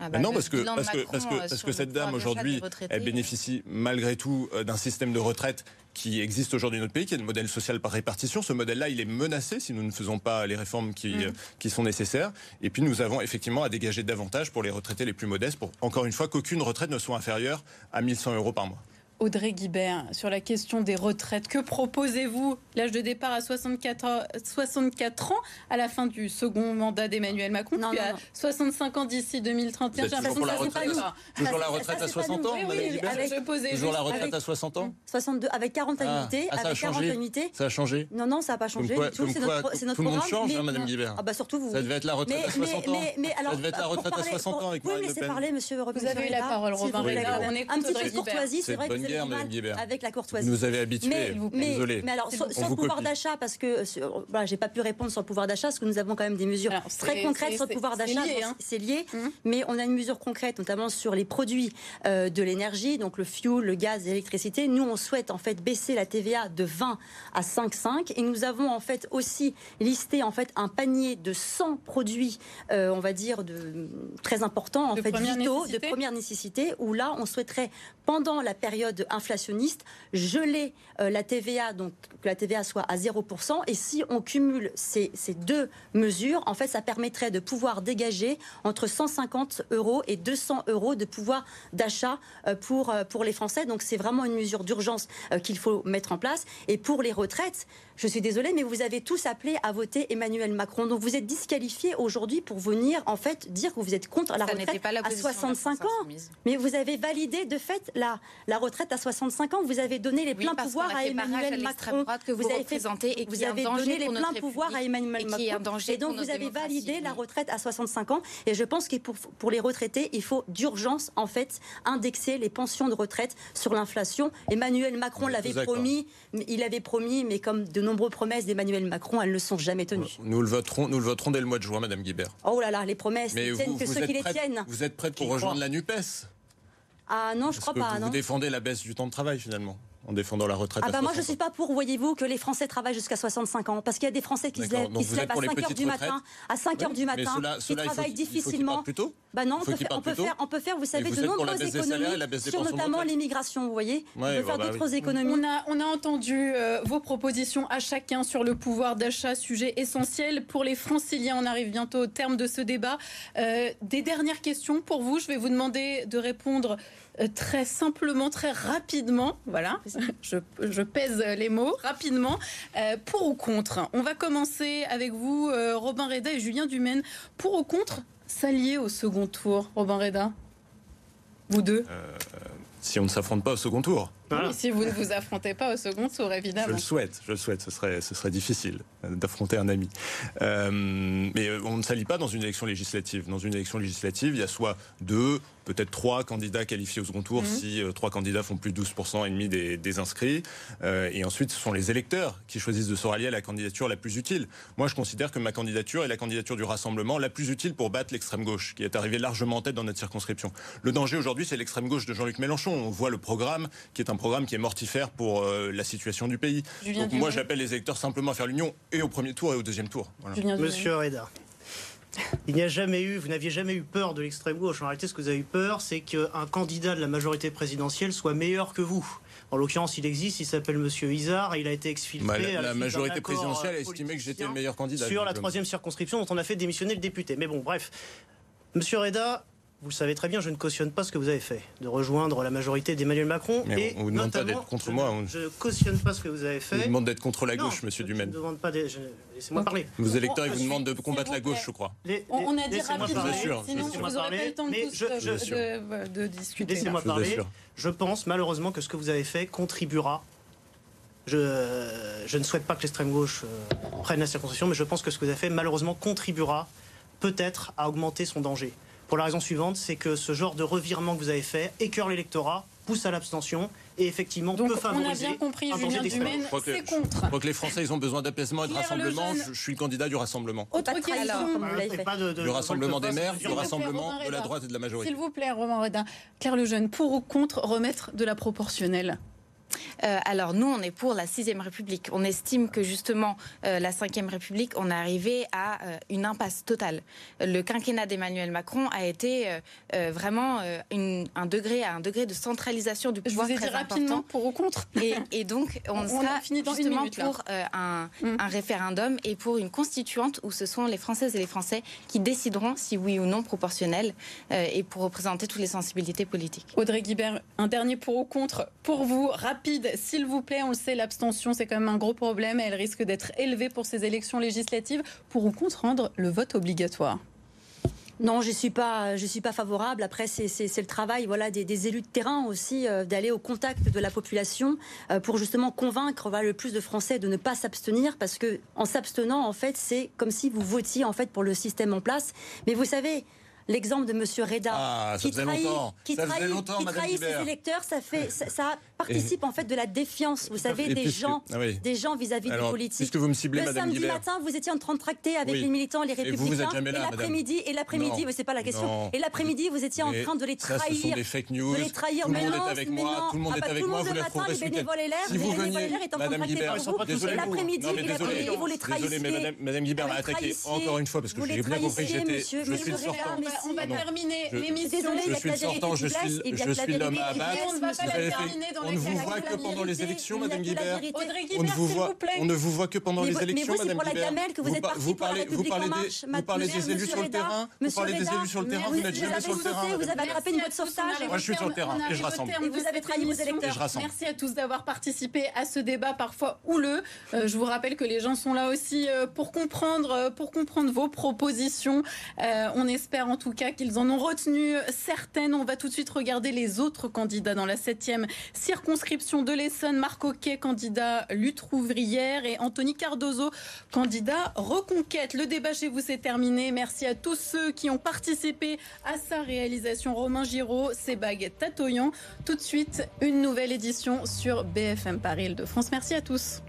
Speaker 3: Ah
Speaker 2: mais
Speaker 3: bah,
Speaker 2: non, parce que,
Speaker 3: bilan de
Speaker 2: parce que,
Speaker 3: Macron,
Speaker 2: parce que,
Speaker 3: euh,
Speaker 2: parce que cette dame aujourd'hui, elle bénéficie malgré tout euh, d'un système de retraite qui existe aujourd'hui dans notre pays, qui est le modèle social par répartition. Ce modèle-là, il est menacé si nous ne faisons pas les réformes qui,
Speaker 3: Mm.
Speaker 2: euh, qui sont nécessaires. Et puis nous avons effectivement à dégager davantage pour les retraités les plus modestes, pour encore une fois qu'aucune retraite ne soit inférieure à 1100 euros par mois.
Speaker 1: Audrey Guibert, sur la question des retraites, que proposez-vous? L'âge de départ à 64, ans- 64 ans à la fin du second mandat d'Emmanuel Macron,
Speaker 4: Non,
Speaker 1: puis
Speaker 4: non,
Speaker 1: à
Speaker 4: non.
Speaker 1: 65 ans d'ici 2031.
Speaker 2: Vous êtes
Speaker 1: J'ai
Speaker 2: la
Speaker 1: l'impression que
Speaker 2: retraite
Speaker 1: pas
Speaker 2: Toujours la
Speaker 4: ça,
Speaker 2: retraite
Speaker 4: ça,
Speaker 2: à
Speaker 4: c'est pas
Speaker 2: 60
Speaker 4: nous.
Speaker 2: ans,
Speaker 1: Oui,
Speaker 2: Madame
Speaker 1: oui,
Speaker 2: Guibert
Speaker 1: avec-
Speaker 2: Toujours la retraite
Speaker 1: avec-
Speaker 2: à 60 ans
Speaker 4: 62 avec 40
Speaker 2: Ah,
Speaker 4: annuités,
Speaker 2: ah, ça a
Speaker 4: avec 40
Speaker 2: changé
Speaker 4: annuités.
Speaker 2: Ça a changé
Speaker 4: Non, non, ça n'a pas
Speaker 2: Comme
Speaker 4: changé C'est
Speaker 2: quoi,
Speaker 4: notre, notre
Speaker 2: tout le monde
Speaker 4: programme.
Speaker 2: change,
Speaker 4: mais-
Speaker 2: hein, Madame Guibert.
Speaker 4: Ah bah surtout vous.
Speaker 2: Ça devait être la retraite à 60 ans. Ça devait être la retraite à
Speaker 4: parler-
Speaker 2: 60 ans avec
Speaker 4: Oui,
Speaker 2: Le
Speaker 4: laissez parler, monsieur
Speaker 1: Vous avez eu la parole,
Speaker 4: vous
Speaker 1: Robin. On
Speaker 4: Un petit de
Speaker 1: Guibert.
Speaker 4: courtoisie,
Speaker 2: C'est
Speaker 4: c'est vrai vous
Speaker 2: Madame Guibert.
Speaker 4: avec la
Speaker 2: Vous
Speaker 4: courtoisie.
Speaker 2: nous avez habitués.
Speaker 4: Mais, mais,
Speaker 2: Désolé.
Speaker 4: mais alors,
Speaker 1: vous
Speaker 2: vous
Speaker 4: pouvoir d'achat, parce que sur- voilà, j'ai pas pu répondre sur le pouvoir d'achat, parce que nous avons quand même des mesures
Speaker 1: Alors,
Speaker 4: très concrètes sur le pouvoir
Speaker 1: c'est
Speaker 4: d'achat.
Speaker 1: lié, hein.
Speaker 4: C'est lié,
Speaker 1: Mhm.
Speaker 4: mais on a une mesure concrète, notamment sur les produits euh, de l'énergie, donc le fuel, le gaz, l'électricité. Nous, on souhaite en fait baisser la TVA de 20 à 5,5, et nous avons en fait aussi listé en fait un panier de 100 produits, euh, on va dire de très importants, en
Speaker 1: De
Speaker 4: fait vitaux,
Speaker 1: nécessité.
Speaker 4: de première nécessité, où là, on souhaiterait pendant la période inflationniste geler euh, la TVA, donc que la TVA soit à 0%. Et si on cumule ces, ces deux mesures, en fait, ça permettrait de pouvoir dégager entre 150 euros et 200 euros de pouvoir d'achat euh, pour, euh, pour les Français. Donc c'est vraiment une mesure d'urgence qu'il faut mettre en place. Et pour les retraites, je suis désolée, mais vous avez tous appelé à voter Emmanuel Macron. Donc vous êtes disqualifiés aujourd'hui pour venir en fait dire que vous êtes contre la
Speaker 3: Ça
Speaker 4: retraite
Speaker 3: pas la
Speaker 4: à
Speaker 3: position de la
Speaker 4: 65
Speaker 3: France
Speaker 4: ans.
Speaker 3: insoumise.
Speaker 4: Mais vous avez validé de fait la, la retraite à 65 ans. Vous avez donné les
Speaker 3: Oui,
Speaker 4: pleins pouvoirs à Emmanuel Macron.
Speaker 3: que vous
Speaker 4: avez fait-
Speaker 3: et
Speaker 4: vous avez donné les pleins pouvoirs à Emmanuel
Speaker 3: et
Speaker 4: Macron.
Speaker 3: qui est un danger
Speaker 4: et donc vous avez validé la retraite à 65 ans. Et je pense que pour, pour les retraités, il faut d'urgence en fait indexer les pensions de retraite sur l'inflation. Emmanuel Macron l'avait promis, mais il avait promis, mais comme de nombreuses promesses d'Emmanuel Macron, elles ne sont jamais tenues.
Speaker 2: Nous le voterons, nous le voterons dès le mois de juin, Madame Guibert.
Speaker 4: Oh là là, les promesses ne tiennent que ceux qui les
Speaker 2: prête-
Speaker 4: tiennent.
Speaker 2: Vous êtes prête pour rejoindre la Nupes?
Speaker 4: Ah non, je
Speaker 2: Parce
Speaker 4: crois
Speaker 2: que
Speaker 4: pas.
Speaker 2: vous,
Speaker 4: non.
Speaker 2: vous défendez la baisse du temps de travail finalement, en défendant la retraite.
Speaker 4: Ah
Speaker 2: à
Speaker 4: bah moi je
Speaker 2: 60
Speaker 4: suis pas pour, voyez-vous, que les Français travaillent jusqu'à 65 ans. Parce qu'il y a des Français qui se lèvent, qui se à
Speaker 2: pour les
Speaker 4: 5 heures
Speaker 2: petites
Speaker 4: du matin, à 5 heures
Speaker 2: Oui,
Speaker 4: du
Speaker 2: mais
Speaker 4: matin, qui
Speaker 2: ceux-là, il faut
Speaker 4: travaillent
Speaker 2: qu'ils- il faut qu'ils
Speaker 4: difficilement.
Speaker 2: partent plus tôt
Speaker 4: Bah non, on peut, faire, on peut faire, on peut faire, vous savez,
Speaker 2: vous
Speaker 4: de nombreuses économies sur notamment l'immigration, vous voyez.
Speaker 2: Ouais,
Speaker 4: on peut
Speaker 2: bah,
Speaker 4: faire
Speaker 2: bah
Speaker 4: d'autres
Speaker 2: oui.
Speaker 4: économies.
Speaker 1: On a, on a entendu euh, vos propositions à chacun sur le pouvoir d'achat, sujet essentiel pour les franciliens. On arrive bientôt au terme de ce débat. Euh, des dernières questions pour vous. Je vais vous demander de répondre très simplement, très rapidement. Voilà, je, je pèse les mots rapidement. Euh, pour ou contre? On va commencer avec vous, euh, Robin Reda et Julien Dumaine. Pour ou contre s'allier au second tour, Robin Reda? Vous deux?
Speaker 2: Si on ne s'affronte pas au second tour.
Speaker 1: Et si vous ne vous affrontez pas au second tour,
Speaker 2: Je
Speaker 1: évidemment.
Speaker 2: le souhaite, je le souhaite. Ce serait, ce serait difficile d'affronter un ami. Euh, mais euh, on ne s'allie pas dans une élection législative. Dans une élection législative, il y a soit deux, peut-être trois candidats qualifiés au second tour,
Speaker 1: Mhm.
Speaker 2: si euh, trois candidats font plus de 12% et demi des, des inscrits. Euh, et ensuite, ce sont les électeurs qui choisissent de se rallier à la candidature la plus utile. Moi, je considère que ma candidature est la candidature du Rassemblement la plus utile pour battre l'extrême gauche, qui est arrivée largement en tête dans notre circonscription. Le danger aujourd'hui, c'est l'extrême gauche de Jean-Luc Mélenchon. On voit le programme, qui est un programme qui est mortifère pour euh, la situation du pays.
Speaker 1: Julien
Speaker 2: Donc moi, j'appelle les électeurs simplement à faire l'union et au premier tour et au deuxième tour. Voilà.
Speaker 5: Monsieur Reda, il n'y a jamais eu, vous n'aviez jamais eu peur de l'extrême gauche. En réalité, ce que vous avez eu peur, c'est qu'un candidat de la majorité présidentielle soit meilleur que vous. En l'occurrence, il existe, il s'appelle Monsieur Isard, et il a été exfiltré.
Speaker 2: Bah,
Speaker 5: à
Speaker 2: la, la majorité présidentielle a
Speaker 5: euh,
Speaker 2: estimé que j'étais le meilleur candidat.
Speaker 5: Sur la troisième circonscription dont on a fait démissionner le député. Mais bon, bref. Monsieur Reda, vous le savez très bien, je ne cautionne pas ce que vous avez fait, de rejoindre la majorité d'Emmanuel Macron.
Speaker 2: Mais
Speaker 5: et
Speaker 2: on vous demande pas
Speaker 5: notamment,
Speaker 2: d'être contre
Speaker 5: je-
Speaker 2: moi, on-
Speaker 5: Je ne cautionne pas ce que vous avez
Speaker 2: On
Speaker 5: fait.
Speaker 2: vous demande d'être contre la
Speaker 5: Non,
Speaker 2: gauche, monsieur Dumaine.
Speaker 5: Je ne demande pas je- Laissez-moi parler.
Speaker 2: Vos électeurs, ils
Speaker 5: Je
Speaker 2: vous demandent de combattre la gauche, je crois.
Speaker 5: Les-
Speaker 1: On, on a dit rapidement, sinon vous n'aurez pas
Speaker 5: parler,
Speaker 1: le temps de,
Speaker 5: mais je-
Speaker 1: euh,
Speaker 5: je-
Speaker 1: de- de- de discuter.
Speaker 5: Laissez-moi parler.
Speaker 2: assure.
Speaker 5: Je pense malheureusement que ce que vous avez fait contribuera. Je, je ne souhaite pas que l'extrême gauche euh, prenne la circonscription, mais je pense que ce que vous avez fait malheureusement contribuera peut-être à augmenter son danger. Pour la raison suivante, c'est que ce genre de revirement que vous avez fait écœure l'électorat, pousse à l'abstention et effectivement
Speaker 1: Donc
Speaker 5: peut
Speaker 1: on a
Speaker 5: favoriser
Speaker 1: bien compris, Julien. Dumaine,
Speaker 2: Je crois que-
Speaker 1: c'est contre.
Speaker 2: Je crois que les Français, ils ont besoin d'apaisement et de
Speaker 1: Claire
Speaker 2: rassemblement. Je, je suis le candidat du rassemblement.
Speaker 1: Autre question.
Speaker 5: de-
Speaker 2: Du rassemblement
Speaker 5: de-
Speaker 2: des maires,
Speaker 1: plaît,
Speaker 2: rassemblement de la droite et de la majorité.
Speaker 1: S'il vous plaît, Romain Redin. Claire Lejeune, pour ou contre remettre de la proportionnelle?
Speaker 3: Euh, alors nous, on est pour la sixième République. On estime que justement euh, la cinquième République, on est arrivé à euh, une impasse totale. Le quinquennat d'Emmanuel Macron a été euh, vraiment une- un degré à un degré de centralisation du
Speaker 1: Je
Speaker 3: pouvoir
Speaker 1: vous ai dit
Speaker 3: très
Speaker 1: rapidement
Speaker 3: important.
Speaker 1: pour ou contre.
Speaker 3: Et, et donc, on,
Speaker 1: On-
Speaker 3: sera
Speaker 1: a fini dans
Speaker 3: justement
Speaker 1: minute,
Speaker 3: pour un,
Speaker 1: Mm.
Speaker 3: un référendum et pour une constituante où ce sont les Françaises et les Français qui décideront si oui ou non proportionnel et pour représenter toutes les sensibilités politiques.
Speaker 1: Audrey Guibert, un dernier pour ou contre pour vous, rapide, s'il vous plaît. On le sait, l'abstention, c'est quand même un gros problème et elle risque d'être élevée pour ces élections législatives. Pour ou contre rendre le vote obligatoire
Speaker 4: Non, je suis pas, je suis pas favorable. Après, c'est c'est- c'est le travail, voilà, des, des élus de terrain aussi, euh, d'aller au contact de la population euh, pour justement convaincre voilà, le plus de Français de ne pas s'abstenir, parce que en s'abstenant, en fait, c'est comme si vous votiez en fait pour le système en place. Mais vous savez. L'exemple de Monsieur Reda,
Speaker 2: Ah,
Speaker 4: qui trahit, qui trahit,
Speaker 2: longtemps,
Speaker 4: qui trahit ses électeurs, ça fait, ça, ça participe en fait de la défiance, vous savez,
Speaker 2: Et
Speaker 4: des
Speaker 2: puisque-
Speaker 4: gens,
Speaker 2: Ah oui.
Speaker 4: des gens vis-à-vis des
Speaker 2: Alors,
Speaker 4: politiques.
Speaker 2: puisque vous me ciblez,
Speaker 4: le
Speaker 2: Madame
Speaker 4: samedi
Speaker 2: Guibert.
Speaker 4: matin, vous étiez en train de tracter avec
Speaker 2: Oui.
Speaker 4: les militants, les
Speaker 2: Et vous,
Speaker 4: républicains,
Speaker 2: vous êtes jamais là, madame.
Speaker 4: l'après-midi, et l'après-midi, mais c'est pas la question.
Speaker 2: Non.
Speaker 4: Et l'après-midi, vous étiez en train de les
Speaker 2: ça,
Speaker 4: trahir.
Speaker 2: ce sont des fake news.
Speaker 4: De les trahir.
Speaker 2: Tout le
Speaker 4: mais
Speaker 2: monde
Speaker 4: non,
Speaker 2: est avec
Speaker 4: mais
Speaker 2: moi.
Speaker 4: non.
Speaker 2: Tout le monde
Speaker 4: Ah
Speaker 2: est
Speaker 4: bah,
Speaker 2: avec moi. Vous
Speaker 4: matin, les bénévoles LR,
Speaker 2: Si
Speaker 4: les
Speaker 2: vous
Speaker 4: bénévoles
Speaker 2: veniez,
Speaker 4: LR est en train de
Speaker 2: Madame
Speaker 4: tracter
Speaker 2: Guibert,
Speaker 4: pour vous.
Speaker 2: désolé.
Speaker 4: Et l'après-midi, et
Speaker 2: désolé.
Speaker 4: l'après-midi, vous les
Speaker 2: Désolé, mais
Speaker 4: trahissez.
Speaker 2: Madame, Madame Guibert m'a
Speaker 4: les
Speaker 2: attaqué encore une fois parce que j'ai
Speaker 4: les
Speaker 2: bien compris que j'étais, je suis sortant.
Speaker 1: On va,
Speaker 2: Pardon.
Speaker 1: terminer
Speaker 2: Je-
Speaker 1: l'émission.
Speaker 2: Je suis sortant, je suis,
Speaker 4: et
Speaker 2: l'homme à abattre.
Speaker 4: blesse,
Speaker 1: On ne va
Speaker 4: monsieur.
Speaker 1: pas
Speaker 2: Vous
Speaker 1: la
Speaker 2: avez fait-
Speaker 1: terminer dans
Speaker 2: On ne vous voit que pendant les élections, Madame Guibert. On ne
Speaker 1: Guibert,
Speaker 2: vous
Speaker 1: s'il
Speaker 2: voit,
Speaker 1: vous plaît.
Speaker 2: on ne vous voit que pendant les élections, Madame
Speaker 4: pour la
Speaker 2: Guibert.
Speaker 4: gamelle que vous
Speaker 2: parlez, vous parlez des,
Speaker 4: marche.
Speaker 2: vous parlez
Speaker 4: Monsieur
Speaker 2: des élus sur le terrain. Vous parlez des élus sur le terrain.
Speaker 1: merci.
Speaker 2: Vous n'êtes jamais
Speaker 1: avez
Speaker 2: sur le terrain.
Speaker 4: sauté, vous avez attrapé une botte de sauvetage.
Speaker 2: Moi, je suis sur le terrain et je rassemble.
Speaker 4: Vous avez trahi vos électeurs.
Speaker 1: Merci à tous d'avoir participé à ce débat parfois houleux. Euh, je vous rappelle que les gens sont là aussi euh, pour comprendre, euh, pour comprendre vos propositions. On espère en tout cas qu'ils en ont retenu certaines. On va tout de suite regarder les autres candidats dans la septième circonscription de l'Essonne. Marc Oquet, candidat lutte ouvrière et Anthony Cardozo, candidat reconquête. Le débat chez vous c'est terminé. Merci à tous ceux qui ont participé à sa réalisation. Romain Giraud, Sebag Tatoyan. Tout de suite, une nouvelle édition sur BFM Paris Île-de-France. Merci à tous.